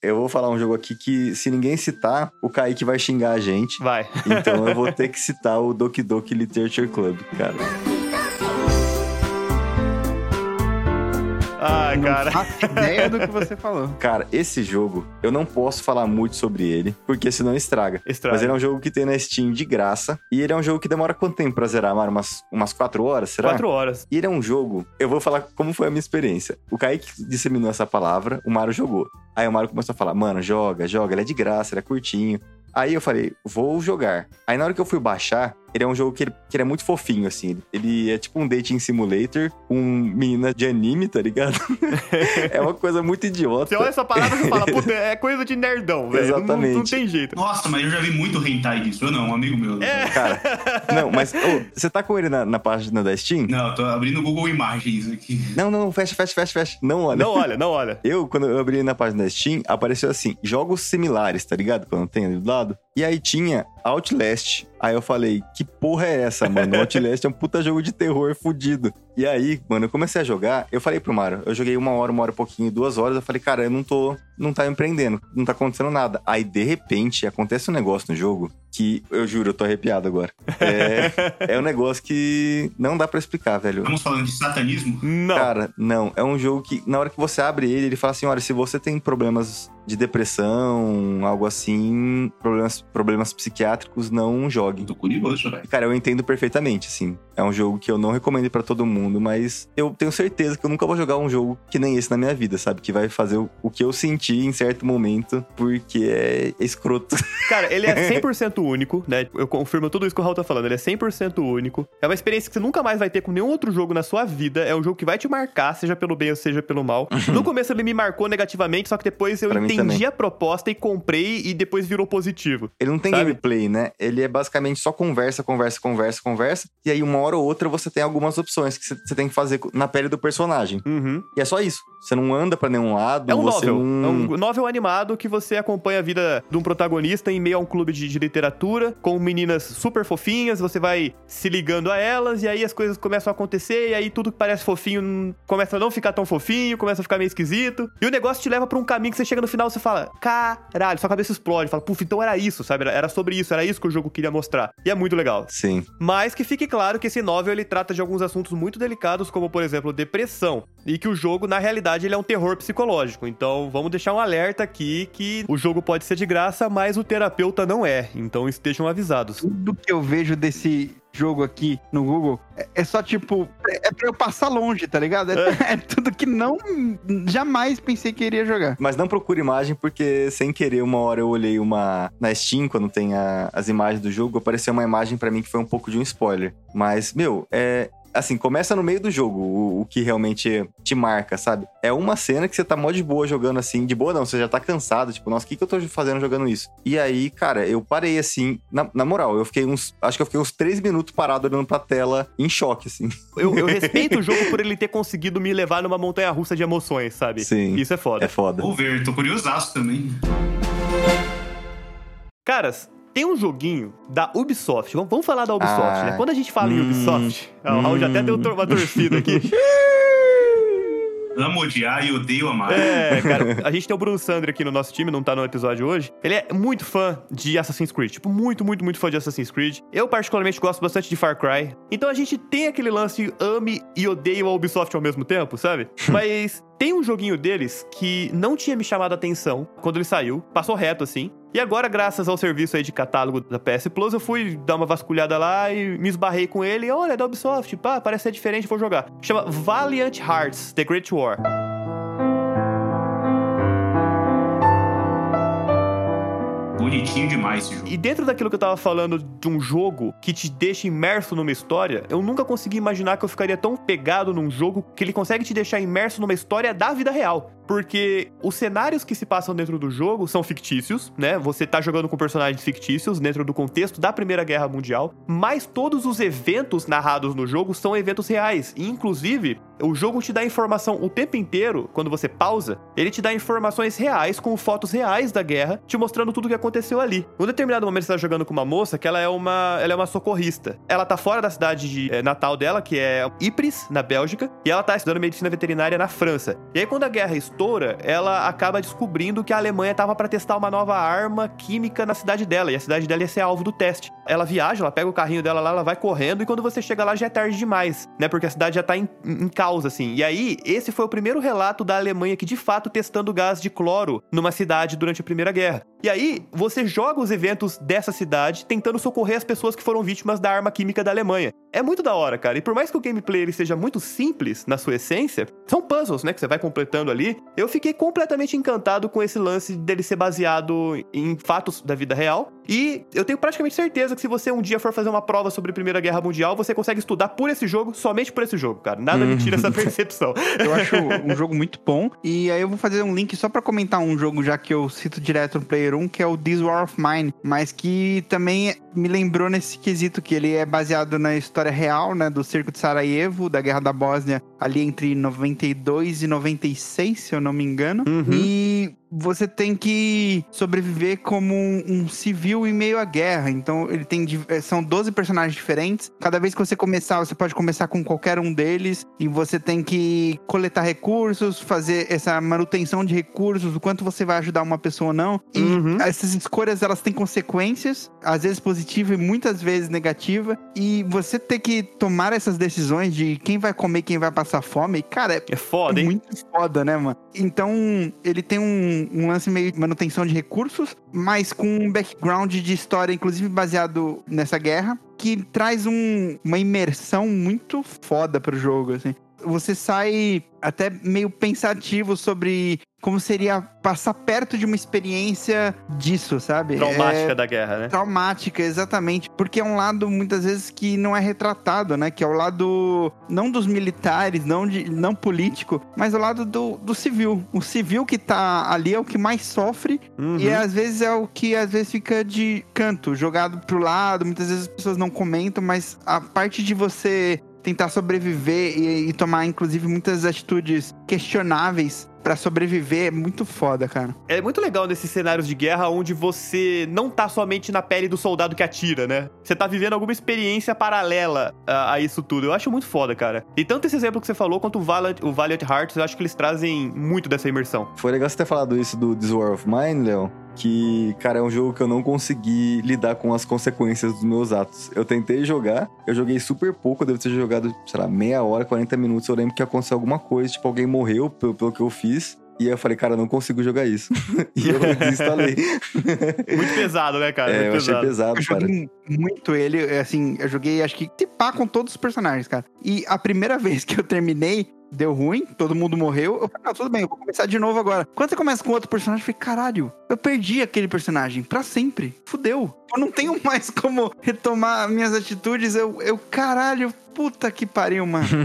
Eu vou falar um jogo aqui que, se ninguém citar, o Kaique vai xingar a gente. Vai. Então eu vou ter que citar o Doki Doki Literature Club, cara. Ai, Não cara. faço *laughs* ideia do que você falou. Cara, esse jogo, eu não posso falar muito sobre ele, porque senão estraga. Estraga. Mas ele é um jogo que tem na Steam de graça. E ele é um jogo que demora quanto tempo pra zerar, Mário? Umas, umas quatro horas, será? Quatro horas. E ele é um jogo. Eu vou falar como foi a minha experiência. O Kaique disseminou essa palavra, o Mário jogou. Aí o Mário começou a falar: mano, joga, joga, ele é de graça, ele é curtinho. Aí eu falei, vou jogar. Aí na hora que eu fui baixar, ele é um jogo que ele, que ele é muito fofinho, assim. Ele é tipo um dating simulator com menina de anime, tá ligado? *laughs* é uma coisa muito idiota. Você olha essa palavra e fala, puta, é coisa de nerdão, velho. Não- Não, não Exatamente. tem jeito. Nossa, mas eu já vi muito hentai disso. Eu não, um amigo meu. É. Cara, não, mas ô, você tá com ele na, na página da Steam? Não, eu tô abrindo o Google Imagens aqui. Não, não, fecha, fecha, fecha, fecha. Não, olha. Não olha, não olha. Eu, quando eu abri na página da Steam, apareceu assim, jogos similares, tá ligado? Quando tem ali do lado. E aí tinha Outlast. Aí eu falei, que porra é essa, mano? *laughs* Outlast é um puta jogo de terror fudido. E aí, mano, eu comecei a jogar, eu falei pro Mário, eu joguei uma hora, uma hora e pouquinho, duas horas, eu falei, cara, eu não tô, não tá empreendendo, não tá acontecendo nada. Aí, de repente, acontece um negócio no jogo que, eu juro, eu tô arrepiado agora. É, *laughs* é um negócio que não dá pra explicar, velho. Estamos falando de satanismo? Não. Cara, não. É um jogo que, na hora que você abre ele, ele fala assim: olha, se você tem problemas de depressão, algo assim, problemas, problemas psiquiátricos, não jogue. Tô curioso, velho. Cara, eu entendo perfeitamente, assim. É um jogo que eu não recomendo pra todo mundo, mas eu tenho certeza que eu nunca vou jogar um jogo que nem esse na minha vida, sabe? Que vai fazer o, o que eu senti em certo momento, porque é escroto. *laughs* Cara, ele é 100% único, né? Eu confirmo tudo isso que o Raul tá falando. Ele é 100% único. É uma experiência que você nunca mais vai ter com nenhum outro jogo na sua vida. É um jogo que vai te marcar, seja pelo bem ou seja pelo mal. No começo ele me marcou negativamente, só que depois eu Pra entendi a proposta e comprei e depois virou positivo. Ele não tem Sabe? gameplay, né? Ele é basicamente só conversa, conversa, conversa, conversa. E aí, uma hora ou outra, você tem algumas opções que você- você tem que fazer na pele do personagem. Uhum. E é só isso. Você não anda pra nenhum lado. É um novel. não... É um novel animado que você acompanha a vida de um protagonista em meio a um clube de, de literatura, com meninas super fofinhas, você vai se ligando a elas, e aí as coisas começam a acontecer, e aí tudo que parece fofinho começa a não ficar tão fofinho, começa a ficar meio esquisito. E o negócio te leva pra um caminho que você chega no final e você fala: caralho, sua cabeça explode. Fala, puf, então era isso, sabe? Era, era sobre isso, era isso que o jogo queria mostrar. E é muito legal. Sim. Mas que fique claro que esse novel ele trata de alguns assuntos muito delicados, como por exemplo depressão, e que o jogo na realidade ele é um terror psicológico. Então vamos deixar um alerta aqui que o jogo pode ser de graça, mas o terapeuta não é. Então estejam avisados. Tudo que eu vejo desse jogo aqui no Google é, é só tipo. É pra eu passar longe, tá ligado? É, *laughs* é tudo que não. Jamais pensei que iria jogar. Mas não procure imagem, porque sem querer, uma hora eu olhei uma. Na Steam, quando tem a- as imagens do jogo, apareceu uma imagem pra mim que foi um pouco de um spoiler. Mas, meu, é. Assim, começa no meio do jogo, o, o que realmente te marca, sabe? É uma cena que você tá mó de boa jogando assim. De boa não, você já tá cansado, tipo, nossa, o que, que eu tô fazendo jogando isso? E aí, cara, eu parei assim. Na, na moral, eu fiquei uns. Acho que eu fiquei uns três minutos parado olhando pra tela em choque, assim. *laughs* Eu, eu respeito o *laughs* jogo por ele ter conseguido me levar numa montanha russa de emoções, sabe? Sim. Isso é foda. É foda. Vou ver, tô curiosaço também. Caras, tem um joguinho da Ubisoft. Vamos, vamos falar da Ubisoft, Ah, né? Quando a gente fala em hum, Ubisoft, o Raul já até deu uma torcida aqui. *laughs* Amo odiar e odeio amar. É, cara, a gente tem o Bruno Sandri aqui no nosso time, não tá no episódio hoje. Ele é muito fã de Assassin's Creed, tipo, muito, muito, muito fã de Assassin's Creed. Eu, particularmente, gosto bastante de Far Cry. Então a gente tem aquele lance de ame e odeio a Ubisoft ao mesmo tempo, sabe? *laughs* Mas tem um joguinho deles que não tinha me chamado a atenção quando ele saiu, passou reto assim. E agora, graças ao serviço aí de catálogo da PS Plus, eu fui dar uma vasculhada lá e me esbarrei com ele. Olha, é da Ubisoft, pá, parece ser diferente, vou jogar. Chama Valiant Hearts, The Great War. Bonitinho demais esse jogo. E dentro daquilo que eu tava falando de um jogo que te deixa imerso numa história, eu nunca consegui imaginar que eu ficaria tão pegado num jogo que ele consegue te deixar imerso numa história da vida real. Porque os cenários que se passam dentro do jogo são fictícios, né? Você tá jogando com personagens fictícios dentro do contexto da Primeira Guerra Mundial, mas todos os eventos narrados no jogo são eventos reais. E, inclusive, o jogo te dá informação o tempo inteiro, quando você pausa, ele te dá informações reais com fotos reais da guerra, te mostrando tudo o que aconteceu ali. Num determinado momento você tá jogando com uma moça que ela é uma, ela é uma socorrista. Ela tá fora da cidade de, eh, natal dela, que é Ypres, na Bélgica, e ela tá estudando medicina veterinária na França. E aí quando a guerra ela acaba descobrindo que a Alemanha tava para testar uma nova arma química na cidade dela, e a cidade dela ia ser alvo do teste. Ela viaja, ela pega o carrinho dela lá, ela vai correndo, e quando você chega lá já é tarde demais, né? Porque a cidade já tá em, em causa, assim. E aí, esse foi o primeiro relato da Alemanha que de fato testando gás de cloro numa cidade durante a Primeira Guerra. E aí, você joga os eventos dessa cidade tentando socorrer as pessoas que foram vítimas da arma química da Alemanha. É muito da hora, cara. E por mais que o gameplay ele seja muito simples na sua essência, são puzzles, né, que você vai completando ali. Eu fiquei completamente encantado com esse lance dele ser baseado em fatos da vida real. E eu tenho praticamente certeza que se você um dia for fazer uma prova sobre a Primeira Guerra Mundial, você consegue estudar por esse jogo, somente por esse jogo, cara. Nada me tira essa *laughs* percepção. Eu acho *laughs* um jogo muito bom. E aí eu vou fazer um link só pra comentar um jogo, já que eu cito direto no Player 1, que é o This War of Mine. Mas que também me lembrou nesse quesito que ele é baseado na história real, né? Do cerco de Sarajevo, da Guerra da Bósnia, ali entre 92 e 96, se eu não me engano. Uhum. E você tem que sobreviver como um, um civil em meio à guerra. Então, ele tem eh, são 12 personagens diferentes. Cada vez que você começar, você pode começar com qualquer um deles e você tem que coletar recursos, fazer essa manutenção de recursos, o quanto você vai ajudar uma pessoa ou não. E Uhum. essas escolhas, elas têm consequências, às vezes positiva e muitas vezes negativa. E você ter que tomar essas decisões de quem vai comer, quem vai passar fome, cara, é É foda, hein? muito foda, né, mano? Então, ele tem um, um lance meio de manutenção de recursos, mas com um background de história, inclusive baseado nessa guerra, que traz um- uma imersão muito foda pro jogo, assim. Você sai até meio pensativo sobre como seria passar perto de uma experiência disso, sabe? Traumática É- da guerra, né? traumática, exatamente. Porque é um lado, muitas vezes, que não é retratado, né? Que é o lado, não dos militares, não, de, não político, mas o lado do, do civil. O civil que tá ali é o que mais sofre Uhum. e às vezes é o que às vezes fica de canto, jogado pro lado. Muitas vezes as pessoas não comentam, mas a parte de você tentar sobreviver e, e tomar, inclusive, muitas atitudes questionáveis pra sobreviver é muito foda, cara. É muito legal nesses cenários de guerra onde você não tá somente na pele do soldado que atira, né? Você tá vivendo alguma experiência paralela a, a isso tudo. Eu acho muito foda, cara. E tanto esse exemplo que você falou quanto o Valiant, o Valiant Hearts, eu acho que eles trazem muito dessa imersão. Foi legal você ter falado isso do This War of Mine, Léo. Que, cara, é um jogo que eu não consegui lidar com as consequências dos meus atos. Eu tentei jogar, eu joguei super pouco, eu devo ter jogado, sei lá, meia hora, 40 minutos. Eu lembro que aconteceu alguma coisa, tipo, alguém morreu pelo, pelo que eu fiz. E aí eu falei, cara, eu não consigo jogar isso. *laughs* e eu desinstalei. Muito pesado, né, cara? é, muito eu achei pesado, Eu cara. joguei muito ele, é, assim, eu joguei acho que se pá com todos os personagens, cara. E a primeira *laughs* vez que eu terminei, deu ruim, todo mundo morreu. Eu falei, não, tudo bem, eu vou começar de novo agora. Quando você começa com outro personagem, eu falei, caralho, eu perdi aquele personagem pra sempre. Fudeu. Eu não tenho *laughs* mais como retomar minhas atitudes. Eu, eu caralho, puta que pariu, mano. *laughs*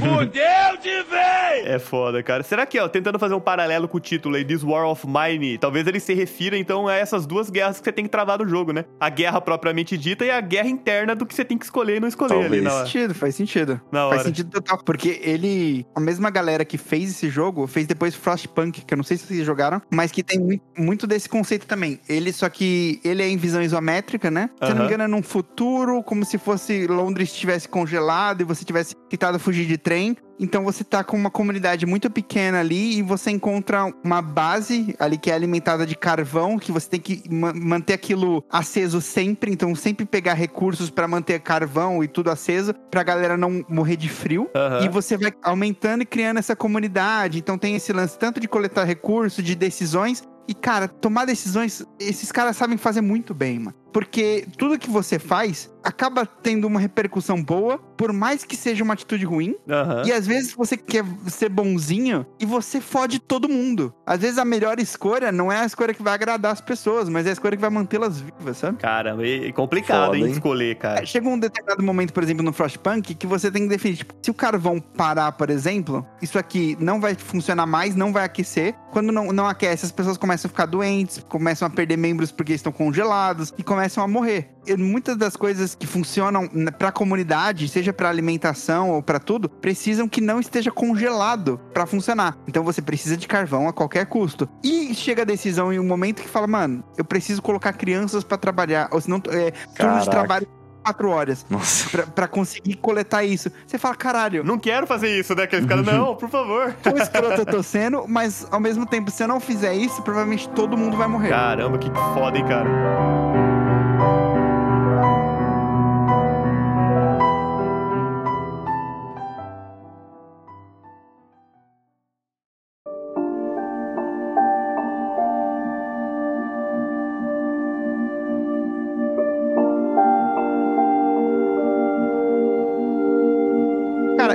É foda, cara. Será que, ó, tentando fazer um paralelo com o título aí, This War of Mine, talvez ele se refira, então, a essas duas guerras que você tem que travar no jogo, né? A guerra propriamente dita e a guerra interna do que você tem que escolher e não escolher ali Talvez. na Faz hora. sentido, faz sentido. Na hora. Faz sentido total. Porque ele. A mesma galera que fez esse jogo fez depois Frostpunk, que eu não sei se vocês jogaram, mas que tem muito, desse conceito também. Ele, só que ele é em visão isométrica, né? Se eu não Aham. me engano, é num futuro, como se fosse Londres estivesse congelado e você tivesse tentado fugir de trem. Então você tá com uma comunidade muito pequena ali e você encontra uma base ali que é alimentada de carvão, que você tem que ma- manter aquilo aceso sempre, então sempre pegar recursos pra manter carvão e tudo aceso, pra galera não morrer de frio. Aham. E você vai aumentando e criando essa comunidade. Então tem esse lance tanto de coletar recursos, de decisões. E, cara, tomar decisões, esses caras sabem fazer muito bem, mano. Porque tudo que você faz acaba tendo uma repercussão boa, por mais que seja uma atitude ruim. Aham. E às vezes você quer ser bonzinho e você fode todo mundo. Às vezes a melhor escolha não é a escolha que vai agradar as pessoas, mas é a escolha que vai mantê-las vivas, sabe? E e complicado, Foda, hein, escolher, cara. Chega um determinado momento, por exemplo, no Frostpunk, que você tem que definir, tipo, se o carvão parar, por exemplo, isso aqui não vai funcionar mais, não vai aquecer. Quando não, não aquece, as pessoas começam a ficar doentes, começam a perder membros porque estão congelados e começam a morrer. E muitas das coisas que funcionam na- pra comunidade, seja pra alimentação ou pra tudo, precisam que não esteja congelado pra funcionar. Então você precisa de carvão a qualquer custo. E chega a decisão em um momento que fala, mano, eu preciso colocar crianças pra trabalhar, ou senão é, turno de trabalho quatro horas Nossa. pra, pra conseguir coletar isso. Você fala, caralho, Não quero fazer isso, né? Que ele fica, não, por favor. *laughs* quão escroto eu tô sendo, mas ao mesmo tempo, se eu não fizer isso, provavelmente todo mundo vai morrer. Caramba, que foda, hein, cara.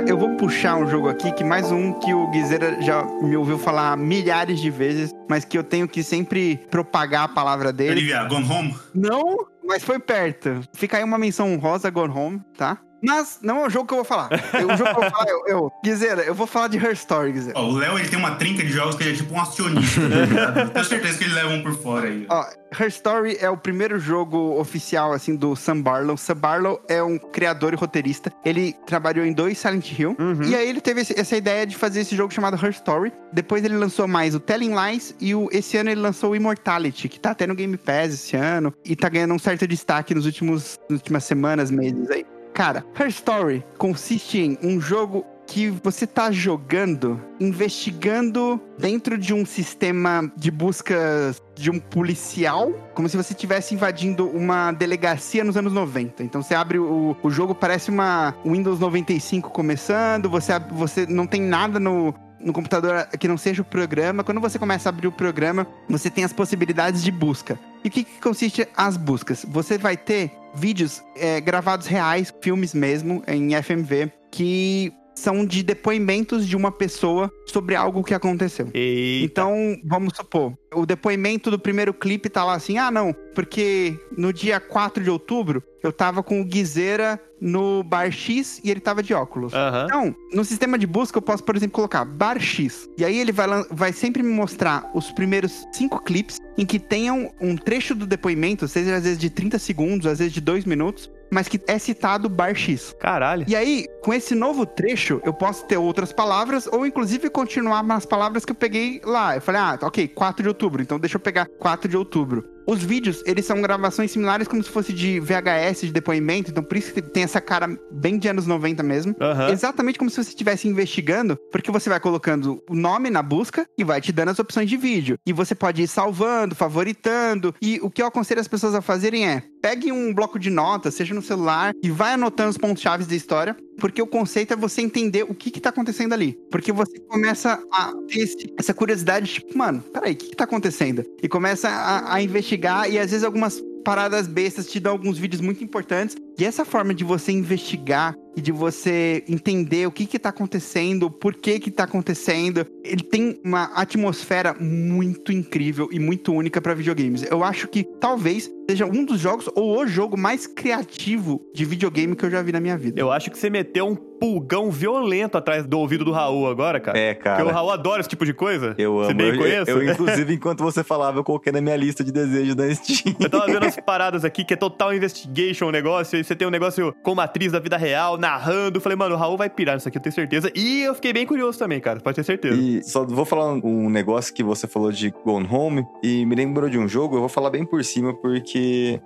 Eu vou puxar um jogo aqui, que mais um que o Guizeira já me ouviu falar milhares de vezes, mas que eu tenho que sempre propagar a palavra dele. Olivia, Gone Home? Não, mas foi perto. Fica aí uma menção honrosa, Gone Home, tá? Mas não é o jogo que eu vou falar. O jogo que eu vou falar é. Eu, Guizeira, eu vou falar de Her Story, Guizeira. Ó, o Léo ele tem uma trinca de jogos que ele é tipo um acionista, tá ligado? Eu Tenho certeza que ele leva um por fora aí. ó. Her Story é o primeiro jogo oficial, assim, do Sam Barlow. Sam Barlow é um criador e roteirista. Ele trabalhou em dois Silent Hill. E aí ele teve essa ideia de fazer esse jogo chamado Her Story. Depois ele lançou mais o Telling Lies e o, esse ano ele lançou o Immortality, que tá até no Game Pass esse ano. E tá ganhando um certo destaque nos últimos, nas últimas semanas, meses aí. Cara, Her Story consiste em um jogo que você tá jogando, investigando dentro de um sistema de buscas de um policial, como se você estivesse invadindo uma delegacia nos anos 90. Então você abre o, o jogo, parece uma Windows 95 começando, você, você não tem nada no, no computador que não seja o programa. Quando você começa a abrir o programa, você tem as possibilidades de busca. E o que, que consiste as buscas? Você vai ter vídeos é, gravados reais, filmes mesmo, em FMV, que são de depoimentos de uma pessoa sobre algo que aconteceu. Eita. Então, vamos supor, o depoimento do primeiro clipe tá lá assim: ah, não, porque no dia 4 de outubro eu tava com o Guizeira no bar X e ele tava de óculos. Aham. Então, no sistema de busca, eu posso, por exemplo, colocar bar X. E aí ele vai, vai sempre me mostrar os primeiros cinco clipes em que tenham um trecho do depoimento, seja às vezes de 30 segundos, às vezes de 2 minutos, mas que é citado bar X. Caralho. E aí, com esse novo trecho, eu posso ter outras palavras ou inclusive continuar nas palavras que eu peguei lá. Eu falei, ah, ok, 4 de outubro, então deixa eu pegar 4 de outubro. Os vídeos, eles são gravações similares como se fosse de VHS, de depoimento, então por isso que tem essa cara bem de anos 90 mesmo. Aham. Exatamente como se você estivesse investigando, porque você vai colocando o nome na busca e vai te dando as opções de vídeo. E você pode ir salvando, favoritando. E o que eu aconselho as pessoas a fazerem é: pegue um bloco de notas, seja no celular, e vai anotando os pontos chaves da história. Porque o conceito é você entender o que que tá acontecendo ali. Porque você começa a ter esse- essa curiosidade, tipo, mano, peraí, o que que tá acontecendo? E começa a, a investigar, e às vezes algumas paradas bestas te dão alguns vídeos muito importantes. E essa forma de você investigar e de você entender o que que tá acontecendo, por que que tá acontecendo, ele tem uma atmosfera muito incrível e muito única para videogames. Eu acho que talvez seja um dos jogos ou o jogo mais criativo de videogame que eu já vi na minha vida. Eu acho que você meteu um pulgão violento atrás do ouvido do Raul agora, cara. É, Porque o cara. Raul adora esse tipo de coisa. Eu Você amo. bem Eu, conhece? eu, inclusive, enquanto você falava, eu coloquei na minha lista de desejos da Steam. Eu tava vendo as paradas aqui que é total investigation o negócio, e você tem um negócio como atriz da vida real, narrando. Eu Falei, mano, o Raul vai pirar nisso aqui, eu tenho certeza. E eu fiquei bem curioso também, cara, pode ter certeza. E só vou falar um um negócio que você falou de Gone Home e me lembrou de um jogo, eu vou falar bem por cima porque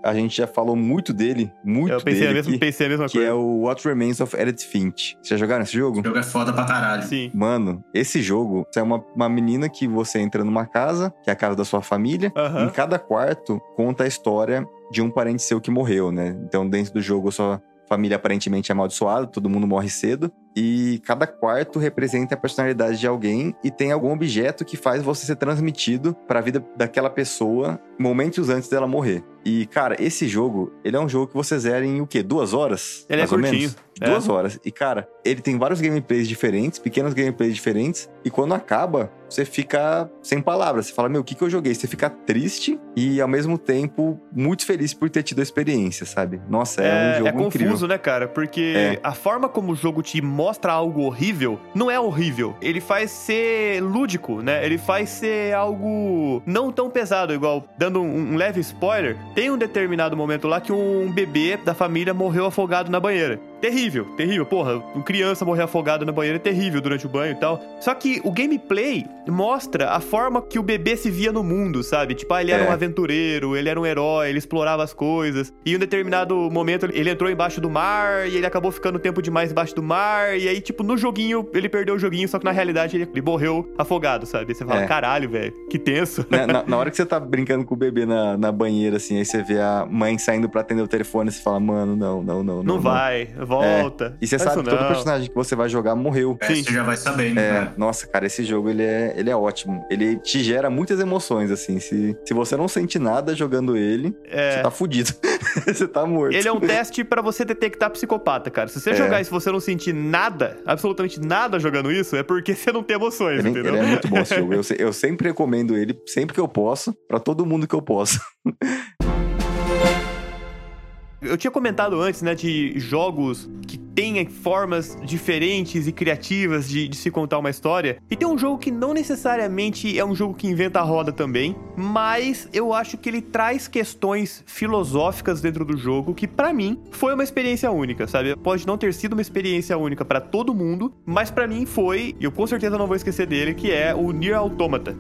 a gente já falou muito dele, muito eu pensei a, dele mesma, aqui, pensei a mesma que coisa. é o What Remains of Edith Finch. Vocês já jogaram esse jogo? O jogo é foda pra caralho. Sim. Mano, esse jogo é uma, uma menina que você entra numa casa, que é a casa da sua família. Em cada quarto conta a história de um parente seu que morreu, né? Então, dentro do jogo, a sua família aparentemente é amaldiçoada, todo mundo morre cedo. E cada quarto representa a personalidade de alguém e tem algum objeto que faz você ser transmitido para a vida daquela pessoa momentos antes dela morrer. E, cara, esse jogo, ele é um jogo que você zera em o quê? Duas horas? Ele é mais ou curtinho, menos? é. Duas horas. E, cara, ele tem vários gameplays diferentes, pequenos gameplays diferentes. E quando acaba, você fica sem palavras. Você fala, meu, o que, que eu joguei? Você fica triste e, ao mesmo tempo, muito feliz por ter tido a experiência, sabe? Nossa, é, um jogo é confuso, incrível. né, cara? Porque É. a forma como o jogo te mostra algo horrível não é horrível. Ele faz ser lúdico, né? Ele faz ser algo não tão pesado, igual dando um, um leve spoiler. Tem um determinado momento lá que um bebê da família morreu afogado na banheira. Terrível, terrível. Porra, uma criança morrer afogado na banheira é terrível durante o banho e tal. Só que o gameplay mostra a forma que o bebê se via no mundo, sabe? Tipo, ah, ele era É. um aventureiro, ele era um herói, ele explorava as coisas. E em um determinado momento ele entrou embaixo do mar e ele acabou ficando tempo demais embaixo do mar. E aí, tipo, no joguinho, ele perdeu o joguinho, só que na realidade ele, ele morreu afogado, sabe? Aí você fala, É. caralho, velho, que tenso. Na, na- na hora que você tá brincando com o bebê na, na banheira, assim, aí você vê a mãe saindo pra atender o telefone e você fala, mano, não, não, não. Não vai, volta. E você sabe que isso todo não. personagem que você vai jogar morreu. É, Sim. você já vai sabendo, É, cara. nossa, cara, esse jogo ele é, ele é ótimo. Ele te gera muitas emoções, assim. Se, se você não sente nada jogando ele, É. você tá fudido. *laughs* você tá morto. Ele é um teste pra você detectar psicopata, cara. Se você É. jogar e se você não sentir nada, absolutamente nada jogando isso, é porque *laughs* você não tem emoções, Ele, entendeu? ele é muito bom esse jogo. *laughs* Eu, eu sempre recomendo ele, sempre que eu posso, pra todo mundo que eu posso. Eu tinha comentado antes, né, de jogos que tem formas diferentes e criativas de, de se contar uma história. E tem um jogo que não necessariamente é um jogo que inventa a roda também, mas eu acho que ele traz questões filosóficas dentro do jogo que pra mim foi uma experiência única, sabe? Pode não ter sido uma experiência única pra todo mundo, mas pra mim foi, e eu com certeza não vou esquecer dele, que é o Nier Automata.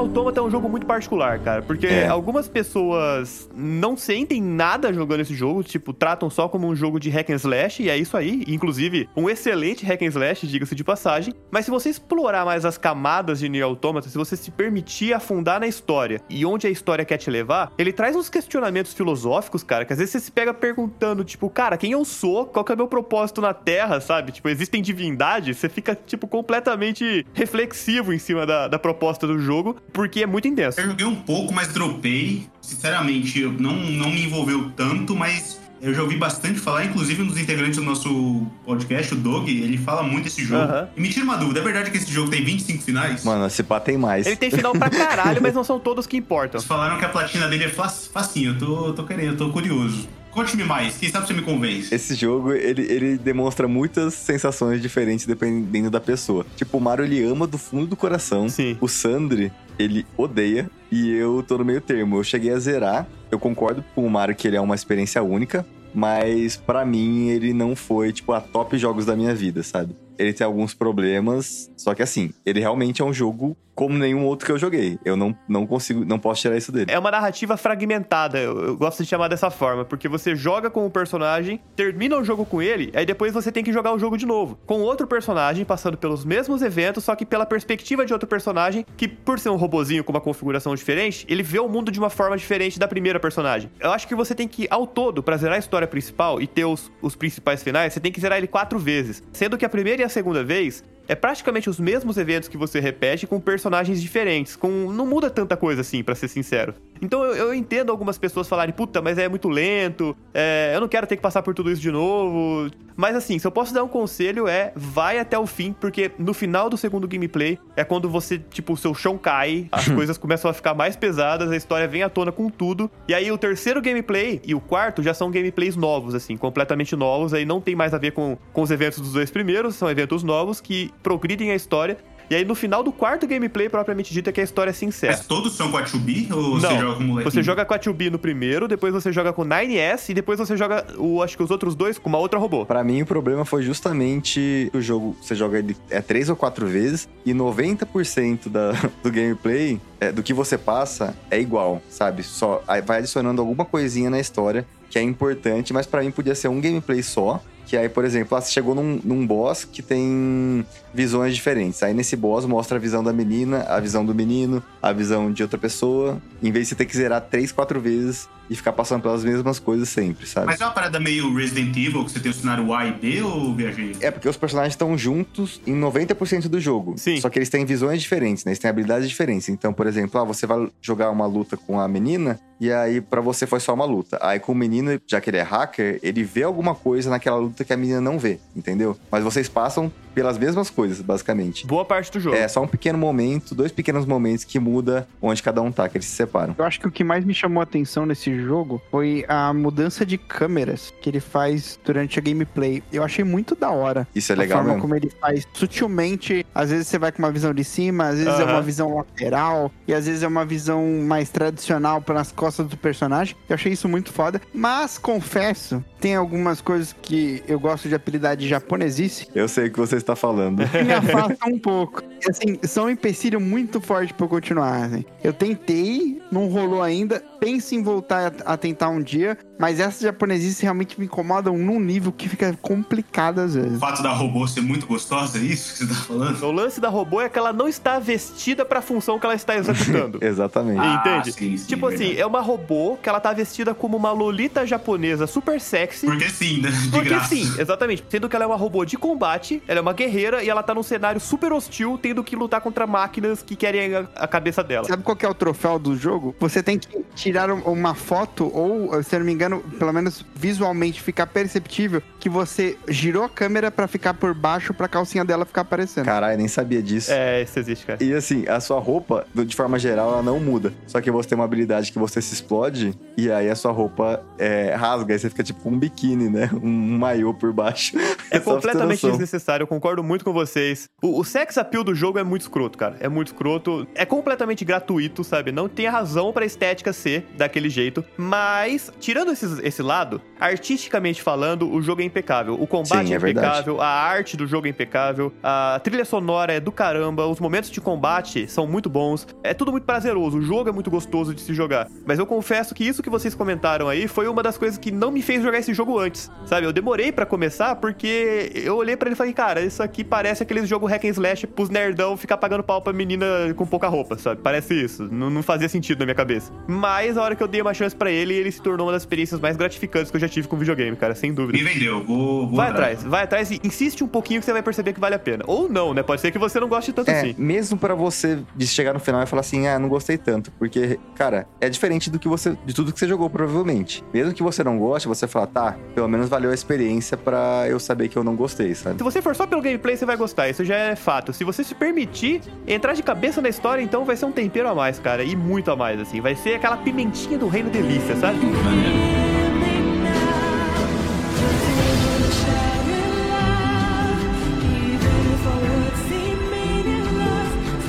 Automata é um jogo muito particular, cara, porque É. algumas pessoas não sentem nada jogando esse jogo, tipo, tratam só como um jogo de hack and slash, e é isso aí, inclusive um excelente hack and slash, diga-se de passagem, mas se você explorar mais as camadas de Nier Automata, se você se permitir afundar na história e onde a história quer te levar, ele traz uns questionamentos filosóficos, cara, que às vezes você se pega perguntando, tipo, cara, quem eu sou? Qual que é o meu propósito na Terra, sabe? Tipo, existem divindades? Você fica, tipo, completamente reflexivo em cima da, da proposta do jogo, porque é muito intenso. Eu joguei um pouco, mas dropei. Sinceramente, eu não, não me envolveu tanto, mas eu já ouvi bastante falar, inclusive um dos integrantes do nosso podcast, o Dog, ele fala muito desse jogo. Aham. E me tira uma dúvida, é verdade que esse jogo tem 25 finais? Mano, esse pá tem mais. Ele tem final pra *laughs* caralho, mas não são todos que importam. Eles falaram que a platina dele é fac- facinho, eu tô, eu tô querendo, eu tô curioso. Conte-me mais, quem sabe você me convence. Esse jogo, ele, ele demonstra muitas sensações diferentes dependendo da pessoa. Tipo, o Mario, ele ama do fundo do coração. Sim. O Sandri, ele odeia. E eu tô no meio termo. Eu cheguei a zerar. Eu concordo com o Mario que ele é uma experiência única. Mas pra mim, ele não foi, tipo, a top jogos da minha vida, sabe? Ele tem alguns problemas. Só que assim, ele realmente é um jogo como nenhum outro que eu joguei. Eu não, não consigo, não posso tirar isso dele. É uma narrativa fragmentada, eu, eu gosto de chamar dessa forma, porque você joga com o personagem, termina o jogo com ele, aí depois você tem que jogar o jogo de novo. Com outro personagem, passando pelos mesmos eventos, só que pela perspectiva de outro personagem, que por ser um robozinho com uma configuração diferente, ele vê o mundo de uma forma diferente da primeira personagem. Eu acho que você tem que, ao todo, pra zerar a história principal e ter os, os principais finais, você tem que zerar ele quatro vezes. Sendo que a primeira e a segunda vez é praticamente os mesmos eventos que você repete com personagens diferentes. Com não muda tanta coisa assim, pra ser sincero. Então eu, eu entendo algumas pessoas falarem, puta, mas é muito lento, é, eu não quero ter que passar por tudo isso de novo. Mas assim, se eu posso dar um conselho é vai até o fim, porque no final do segundo gameplay é quando você, tipo, o seu chão cai, as coisas começam a ficar mais pesadas, a história vem à tona com tudo. E aí o terceiro gameplay e o quarto já são gameplays novos, assim, completamente novos. Aí não tem mais a ver com, com os eventos dos dois primeiros, são eventos novos que progridem a história. E aí no final do quarto gameplay, propriamente dito, é que a história se encerra. Mas todos são com a 2B ou você Não, joga com o moleque? você joga com a 2B no primeiro, depois você joga com o 9S e depois você joga, o, acho que os outros dois com uma outra robô. Pra mim, o problema foi justamente o jogo. Você joga ele é três ou quatro vezes e 90% da, *laughs* do gameplay, é, do que você passa, é igual, sabe? Só vai adicionando alguma coisinha na história que é importante, mas pra mim podia ser um gameplay só. Que aí, por exemplo, ah, você chegou num, num boss que tem visões diferentes. Aí nesse boss mostra a visão da menina, a visão do menino, a visão de outra pessoa. Em vez de você ter que zerar três, quatro vezes e ficar passando pelas mesmas coisas sempre, sabe? Mas é uma parada meio Resident Evil, que você tem o cenário A e B, ou viajei? É porque os personagens estão juntos em 90% do jogo. Sim. Só que eles têm visões diferentes, né? Eles têm habilidades diferentes. Então, por exemplo, ah, você vai jogar uma luta com a menina e aí pra você foi só uma luta. Aí com o menino, já que ele é hacker, ele vê alguma coisa naquela luta que a menina não vê, entendeu? Mas vocês passam pelas mesmas coisas, basicamente. Boa parte do jogo. É só um pequeno momento, dois pequenos momentos que muda onde cada um tá, que eles se separam. Eu acho que o que mais me chamou a atenção nesse jogo foi a mudança de câmeras que ele faz durante a gameplay. Eu achei muito da hora. Isso é legal a forma mesmo. como ele faz sutilmente. Às vezes você vai com uma visão de cima, às vezes é uma visão lateral, e às vezes é uma visão mais tradicional pelas costas do personagem. Eu achei isso muito foda. Mas confesso, tem algumas coisas que eu gosto de apelidar de japonesice Eu sei que você está falando. *laughs* me afastam um pouco. Assim, são um empecilho muito forte pra eu continuar. assim. Eu tentei, não rolou ainda. Penso em voltar a, a tentar um dia, mas essas japonesices realmente me incomodam num nível que fica complicado às O vezes. fato da robô ser muito gostosa, é isso que você tá falando? O lance da robô é que ela não está vestida pra função que ela está executando. *laughs* Exatamente. Ah, Entende? sim, sim, tipo assim, verdade. é uma robô que ela tá vestida como uma lolita japonesa super sexy. Porque sim, né? De Porque graça. sim, exatamente. Sendo que ela é uma robô de combate, ela é uma guerreira e ela tá num cenário super hostil, tendo que lutar contra máquinas que querem a, a cabeça dela. Sabe qual que é o troféu do jogo? Você tem que tirar um- uma foto, ou, se eu não me engano, pelo menos visualmente ficar perceptível que você girou a câmera pra ficar por baixo pra calcinha dela ficar aparecendo. Caralho, nem sabia disso. É, isso existe, cara. E assim, a sua roupa, de forma geral, ela não muda. Só que você tem uma habilidade que você se explode e aí a sua roupa é, rasga. Aí você fica tipo um biquíni, né? *laughs* Um maiô por baixo. É *laughs* completamente desnecessário, eu concordo muito com vocês. O, o sex appeal do jogo é muito escroto, cara. É muito escroto. É completamente gratuito, sabe? Não tem razão pra estética ser daquele jeito. Mas, tirando esses- esse lado, artisticamente falando, o jogo é impecável. O combate Sim, é é impecável, a arte do jogo é impecável, a trilha sonora é do caramba, os momentos de combate são muito bons. É tudo muito prazeroso, o jogo é muito gostoso de se jogar. Mas eu confesso que isso que vocês comentaram aí foi uma das coisas que não me fez jogar esse jogo antes, sabe? Eu demorei pra começar porque eu olhei pra ele e falei, cara, isso aqui parece aqueles jogos hack and slash pros nerdão ficar pagando pau pra menina com pouca roupa, sabe? Parece isso. Não, não fazia sentido na minha cabeça. Mas a hora que eu dei uma chance pra ele, ele se tornou uma das experiências mais gratificantes que eu já tive com videogame, cara, sem dúvida. Me vendeu, vou, vou Vai atrás, vai atrás e insiste um pouquinho que você vai perceber que vale a pena. Ou não, né? Pode ser que você não goste tanto É, assim. mesmo pra você de chegar no final e falar assim, ah, não gostei tanto. Porque, cara, é diferente do que você. de tudo que você jogou, provavelmente. Mesmo que você não goste, você fala, tá, pelo menos valeu a experiência pra eu saber que eu não gostei, sabe? Se você for só pelo gameplay, você vai gostar. Isso já é fato. Se você se permitir entrar de cabeça na história, então vai ser um tempero a mais, cara. E muito a mais, assim. Vai ser aquela pimentinha do reino delícia, sabe?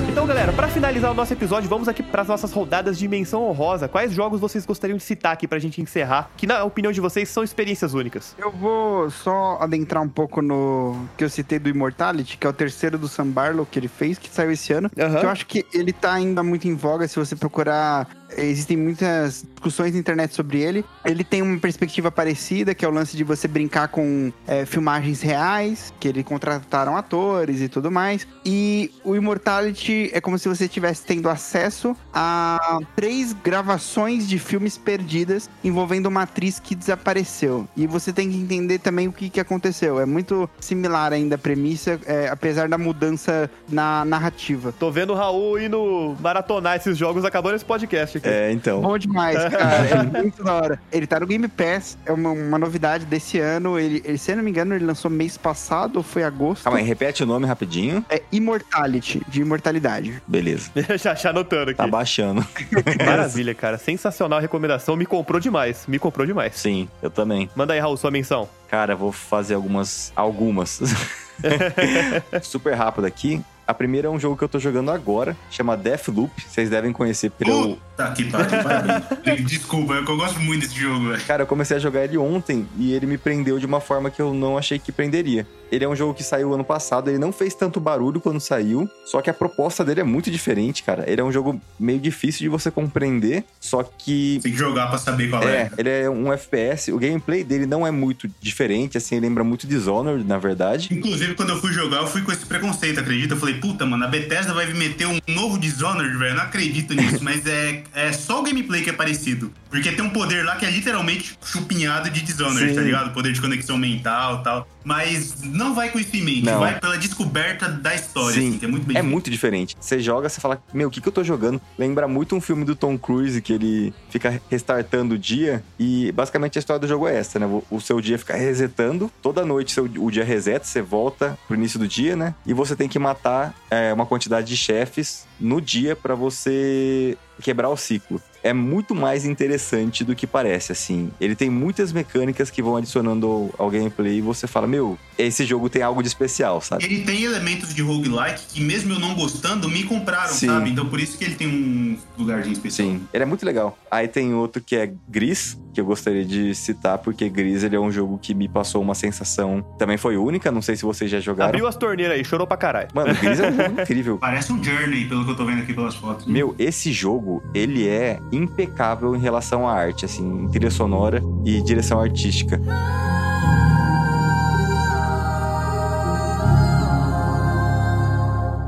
Então, galera, pra finalizar o nosso episódio, vamos aqui pras nossas rodadas de menção honrosa. Quais jogos vocês gostariam de citar aqui pra gente encerrar? Que, na opinião de vocês, são experiências únicas. Eu vou só adentrar um pouco no que eu citei do Immortality, que é o terceiro do Sam Barlow que ele fez, que saiu esse ano. Aham. Que eu acho que ele tá ainda muito em voga se você procurar. Existem muitas discussões na internet sobre ele. Ele tem uma perspectiva parecida, que é o lance de você brincar com é, filmagens reais, que ele contrataram atores e tudo mais. E o Immortality é como se você estivesse tendo acesso a três gravações de filmes perdidas envolvendo uma atriz que desapareceu. E você tem que entender também o que, que aconteceu. É muito similar ainda a premissa, é, apesar da mudança na narrativa. Tô vendo o Raul indo maratonar esses jogos acabando esse podcast É, *laughs* então. Bom demais, cara. É *laughs* muito da hora. Ele tá no Game Pass, é uma, uma novidade desse ano. Ele, ele, se eu não me engano, ele lançou mês passado ou foi agosto. Calma aí, repete o nome rapidinho. É Immortality, de imortalidade. Beleza. *laughs* já, já anotando aqui. Tá baixando. Maravilha, cara. Sensacional a recomendação. Me comprou demais. Me comprou demais. Sim, eu também. Manda aí, Raul, sua menção. Cara, vou fazer algumas. Algumas. Super rápido aqui. A primeira é um jogo que eu tô jogando agora, chama Deathloop. Vocês devem conhecer pelo. Puta que pariu. *laughs* Desculpa, eu gosto muito desse jogo, velho. Cara, eu comecei a jogar ele ontem e ele me prendeu de uma forma que eu não achei que prenderia. Ele é um jogo que saiu ano passado, ele não fez tanto barulho quando saiu, só que a proposta dele é muito diferente, cara. Ele é um jogo meio difícil de você compreender, só que Tem que jogar pra saber qual É, é. ele é um FPS. O gameplay dele não é muito diferente, assim, lembra muito Dishonored, na verdade. Inclusive, quando eu fui jogar, eu fui com esse preconceito, acredita? Eu falei, puta, mano, a Bethesda vai meter um novo Dishonored, velho. Não acredito nisso, mas é, é só o gameplay que é parecido. Porque tem um poder lá que é literalmente chupinhado de Dishonored, Sim. tá ligado? Poder de conexão mental e tal. Mas não vai com isso em mente, Não. vai pela descoberta da história, Sim, assim, que é muito É muito diferente. Você joga, você fala, meu, o que, que eu tô jogando? Lembra muito um filme do Tom Cruise que ele fica restartando o dia. E basicamente a história do jogo é essa, né? O, seu dia fica resetando. Toda noite seu, o dia reseta, você volta pro início do dia, né? E você tem que matar é, uma quantidade de chefes no dia pra você quebrar o ciclo. É muito mais interessante do que parece, assim. Ele tem muitas mecânicas que vão adicionando ao, gameplay e você fala, meu, esse jogo tem algo de especial, sabe? Ele tem elementos de roguelike que, mesmo eu não gostando, me compraram, Sim. sabe? Então por isso que ele tem um lugarzinho especial. Sim, ele é muito legal. Aí tem outro que é Gris, que eu gostaria de citar, porque Gris ele é um jogo que me passou uma sensação também foi única, não sei se vocês já jogaram. Abriu as torneiras aí, chorou pra caralho. Mano, Gris é um jogo *laughs* incrível. Parece um Journey, pelo que eu tô vendo aqui pelas fotos. Meu, esse jogo, ele é impecável em relação à arte, assim, trilha sonora e direção artística.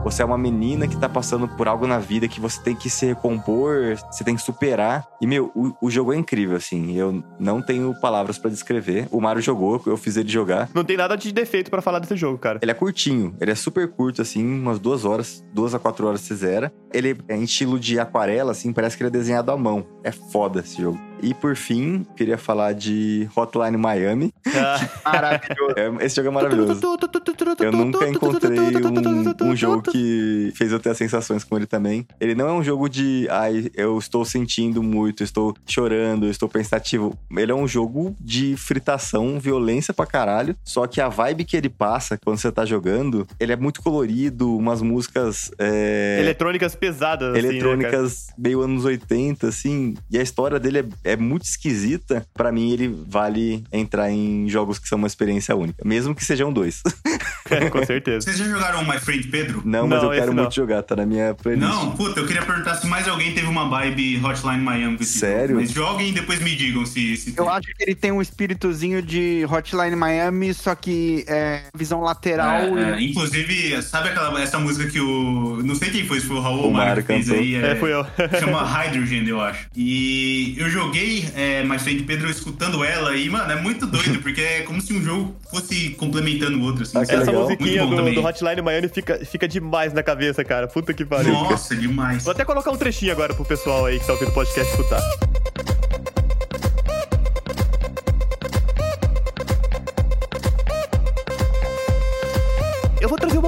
Você é uma menina que tá passando por algo na vida que você tem que se recompor, você tem que superar. E, meu, o, o jogo é incrível, assim. Eu não tenho palavras pra descrever. O Mario jogou, eu fiz ele jogar. Não tem nada de defeito pra falar desse jogo, cara. Ele é curtinho, ele é super curto, assim, umas duas horas, duas a quatro horas você zera. Ele é em estilo de aquarela, assim, parece que ele é desenhado à mão. É foda esse jogo. E por fim, queria falar de Hotline Miami. Maravilhoso. É, Esse jogo é maravilhoso. Eu nunca encontrei um, um jogo que fez eu ter as sensações com ele também. Ele não é um jogo de, ai, eu estou sentindo muito, estou chorando, estou pensativo. Ele é um jogo de fritação, violência pra caralho. Só que a vibe que ele passa quando você tá jogando, ele é muito colorido, umas músicas. é, Eletrônicas pesadas, assim, né, eletrônicas meio anos 80, assim. E a história dele é, é muito esquisita. Pra mim, ele vale entrar em jogos que são uma experiência única. Mesmo que sejam dois. *laughs* É, com certeza. Vocês já jogaram My Friend Pedro? não, mas Não, eu quero não. muito jogar, tá na minha playlist. Não, puta, eu queria perguntar se mais alguém teve uma vibe Hotline Miami Sério? Mas joguem e depois me digam se, se Eu acho que ele tem um espíritozinho de Hotline Miami, só que é visão lateral. É, é, inclusive, sabe aquela essa música que o. Não sei quem foi, se foi o Raul O ou o Mário fez aí. É, fui eu. Chama Hydrogen, eu acho. E eu joguei é, My Friend Pedro escutando ela e, mano, é muito doido, porque é como se um jogo fosse complementando o outro, assim. Ah? Essa legal. musiquinha Muito bom do, do Hotline Miami fica, fica demais na cabeça, cara. Puta que pariu. Nossa, demais. Vou até colocar um trechinho agora pro pessoal aí que tá ouvindo o podcast escutar.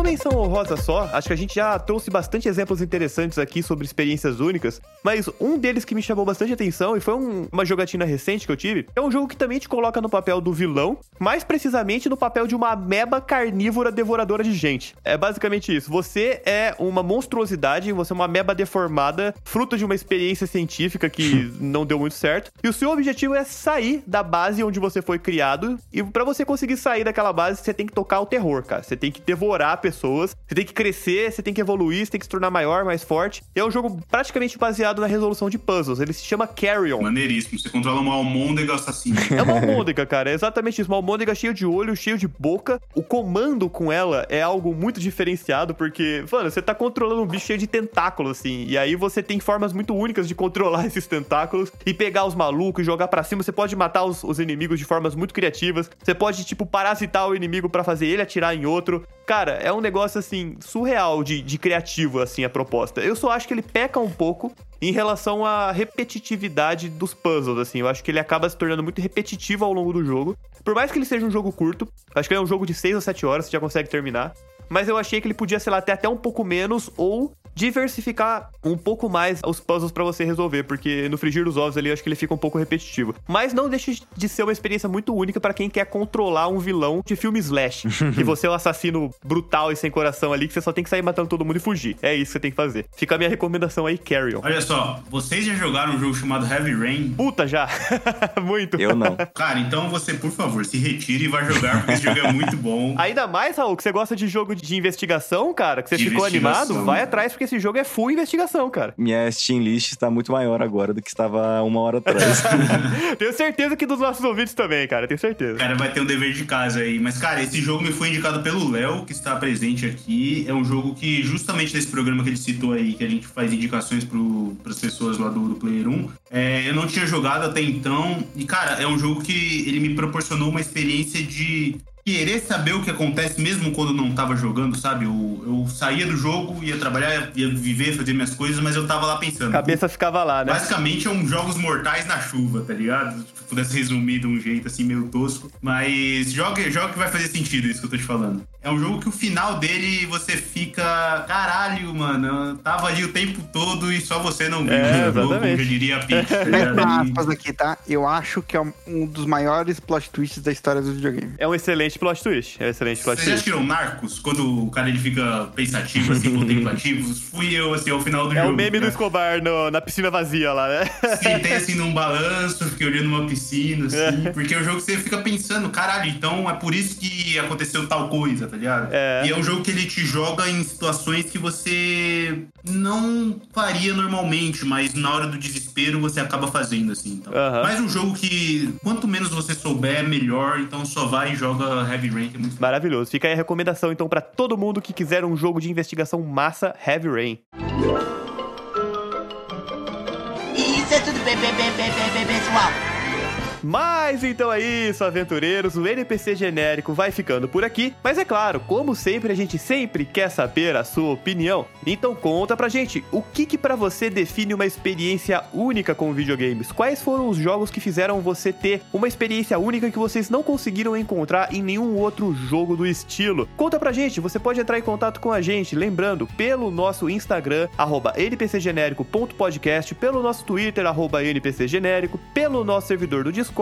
Menção honrosa só. Acho que a gente já trouxe bastante exemplos interessantes aqui sobre experiências únicas, mas um deles que me chamou bastante atenção e foi um- uma jogatina recente que eu tive, é um jogo que também te coloca no papel do vilão, mais precisamente no papel de uma ameba carnívora devoradora de gente. É basicamente isso. Você é uma monstruosidade, você é uma ameba deformada, fruto de uma experiência científica que *laughs* não deu muito certo, e o seu objetivo é sair da base onde você foi criado, e pra você conseguir sair daquela base, você tem que tocar o terror, cara. Você tem que devorar pessoas, você tem que crescer, você tem que evoluir, você tem que se tornar maior, mais forte. E é um jogo praticamente baseado na resolução de puzzles. Ele se chama Carrion. Maneiríssimo. Você controla uma almôndega assassina. É uma almôndega, cara. É exatamente isso. Uma almôndega cheia de olho, cheio de boca. O comando com ela é algo muito diferenciado, porque, mano, você tá controlando um bicho cheio de tentáculos, assim. E aí você tem formas muito únicas de controlar *laughs* esses tentáculos e pegar os malucos e jogar pra cima. Você pode matar os, os inimigos de formas muito criativas. Você pode, tipo, parasitar o inimigo pra fazer ele atirar em outro. Cara, é um negócio, assim, surreal de, de criativo, assim, a proposta. Eu só acho que ele peca um pouco em relação à repetitividade dos puzzles, assim. Eu acho que ele acaba se tornando muito repetitivo ao longo do jogo. Por mais que ele seja um jogo curto, acho que ele é um jogo de 6 ou 7 horas, você já consegue terminar. Mas eu achei que ele podia, sei lá, ter até um pouco menos ou diversificar um pouco mais os puzzles pra você resolver, porque no frigir dos ovos ali eu acho que ele fica um pouco repetitivo. Mas não deixa de ser uma experiência muito única pra quem quer controlar um vilão de filme slash, que *laughs* você é um assassino brutal e sem coração ali, que você só tem que sair matando todo mundo e fugir. É isso que você tem que fazer. Fica a minha recomendação aí, Carrion. Olha só, vocês já jogaram um jogo chamado Heavy Rain? Puta já. *laughs* muito. Eu não. Cara, então você, por favor, se retire e vai jogar, porque esse jogo é muito bom. Ainda mais, Raul, que você gosta de jogo de investigação, cara, que você De ficou animado, vai atrás, porque esse jogo é full investigação, cara. Minha Steam List está muito maior agora do que estava uma hora atrás. *laughs* Tenho certeza que dos nossos ouvintes também, cara, tenho certeza. Cara, vai ter um dever de casa aí. Mas, cara, esse jogo me foi indicado pelo Léo, que está presente aqui. É um jogo que, justamente nesse programa que ele citou aí, que a gente faz indicações para as pessoas lá do, do Player 1, é, eu não tinha jogado até então. E, cara, é um jogo que ele me proporcionou uma experiência de querer saber o que acontece mesmo quando não tava jogando, sabe? Eu, eu saía do jogo, ia trabalhar, ia viver, fazer minhas coisas, mas eu tava lá pensando. A cabeça ficava lá, né? Basicamente é um jogos mortais na chuva, tá ligado? Se eu pudesse resumir de um jeito assim meio tosco. Mas joga, joga que vai fazer sentido isso que eu tô te falando. É um jogo que o final dele você fica. Caralho, mano. Eu tava ali o tempo todo e só você não viu. É, jogo, como já diria a Peach, tá ligado? Aspas aqui, tá? Eu acho que é um- um dos maiores plot twists da história do videogame. É um excelente plot twist. É um excelente plot Vocês já twist. assistiram Narcos? Quando o cara ele fica pensativo, assim, *laughs* contemplativo? Fui eu, assim, ao final do É jogo. o meme do né? Escobar no- na piscina vazia lá, né? Sentei assim *laughs* num balanço, fiquei olhando uma piscina, assim, porque é um jogo que você fica pensando, caralho, então é por isso que aconteceu tal coisa, tá ligado? É. E é um jogo que ele te joga em situações que você não faria normalmente, mas na hora do desespero você acaba fazendo, assim. Então. Aham. Mas um jogo que quanto menos você souber, melhor. Então só vai e joga Heavy Rain, que é muito Maravilhoso. Fica aí a recomendação, então, pra todo mundo que quiser um jogo de investigação massa, Heavy Rain. Isso é tudo bem, bem, bem, bem, bem, bem, pessoal. Mas então é isso, aventureiros. O NPC genérico vai ficando por aqui. Mas é claro, como sempre, a gente sempre quer saber a sua opinião. Então conta pra gente, o que que pra você define uma experiência única com videogames? Quais foram os jogos que fizeram você ter uma experiência única que vocês não conseguiram encontrar em nenhum outro jogo do estilo? Conta pra gente, você pode entrar em contato com a gente, lembrando, pelo nosso Instagram, npcgenérico.podcast, pelo nosso Twitter, npcgenérico, pelo nosso servidor do Discord,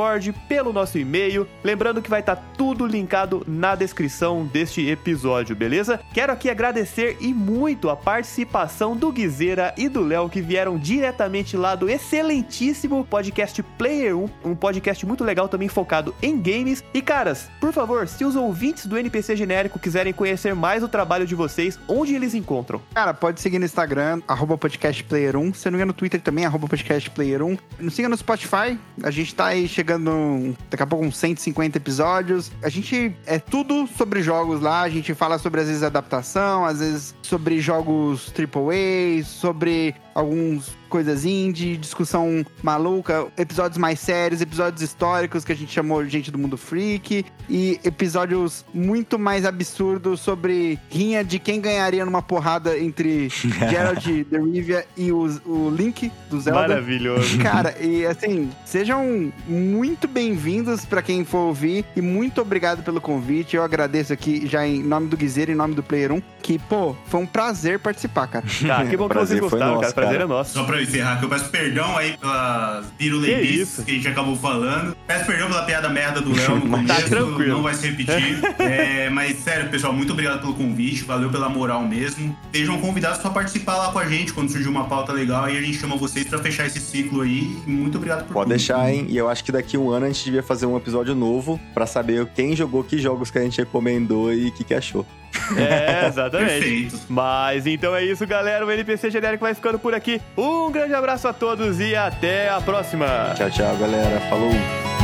pelo nosso e-mail. Lembrando que vai estar tudo linkado na descrição deste episódio, beleza? Quero aqui agradecer e muito a participação do Guizeira e do Léo, que vieram diretamente lá do excelentíssimo podcast Player 1, um podcast muito legal também focado em games. E caras, por favor, se os ouvintes do NPC Genérico quiserem conhecer mais o trabalho de vocês, onde eles encontram? Cara, pode seguir no Instagram, arroba podcastplayer1. Se não me engano, no Twitter também, arroba podcastplayer1. Nos siga no Spotify. A gente tá aí chegando daqui a pouco uns 150 episódios. A gente é tudo sobre jogos lá. A gente fala sobre, às vezes, adaptação, às vezes sobre jogos AAA, sobre alguns coisas indie, discussão maluca, episódios mais sérios, episódios históricos que a gente chamou gente do mundo freak e episódios muito mais absurdos sobre rinha de quem ganharia numa porrada entre *laughs* Geralt de Rivia e o, o Link do Zelda. Maravilhoso. Cara, e assim, sejam muito bem-vindos pra quem for ouvir e muito obrigado pelo convite. Eu agradeço aqui já em nome do Guizeiro, em nome do Player 1, que, pô, foi um prazer participar, cara. Tá, que bom que vocês gostaram, cara. Prazer é nosso. Só pra encerrar, que eu peço perdão aí pelas Que pirulebices isso? que, a gente acabou falando. Peço perdão pela piada merda do Léo *laughs* no começo. Tá tranquilo. Não vai se repetir. *laughs* É, mas, sério, pessoal, muito obrigado pelo convite. Valeu pela moral mesmo. Sejam convidados pra participar lá com a gente quando surgir uma pauta legal. Aí a gente chama vocês pra fechar esse ciclo aí. E Muito obrigado por Pode tudo. deixar, hein? E eu acho que daqui a um ano a gente devia fazer um episódio novo pra saber quem jogou que jogos que a gente recomendou e o que, que achou. É, exatamente. Perfeito. Mas então é isso, galera. O NPC Genérico vai ficando por aqui. Um grande abraço a todos e até a próxima. Tchau, tchau, galera. Falou!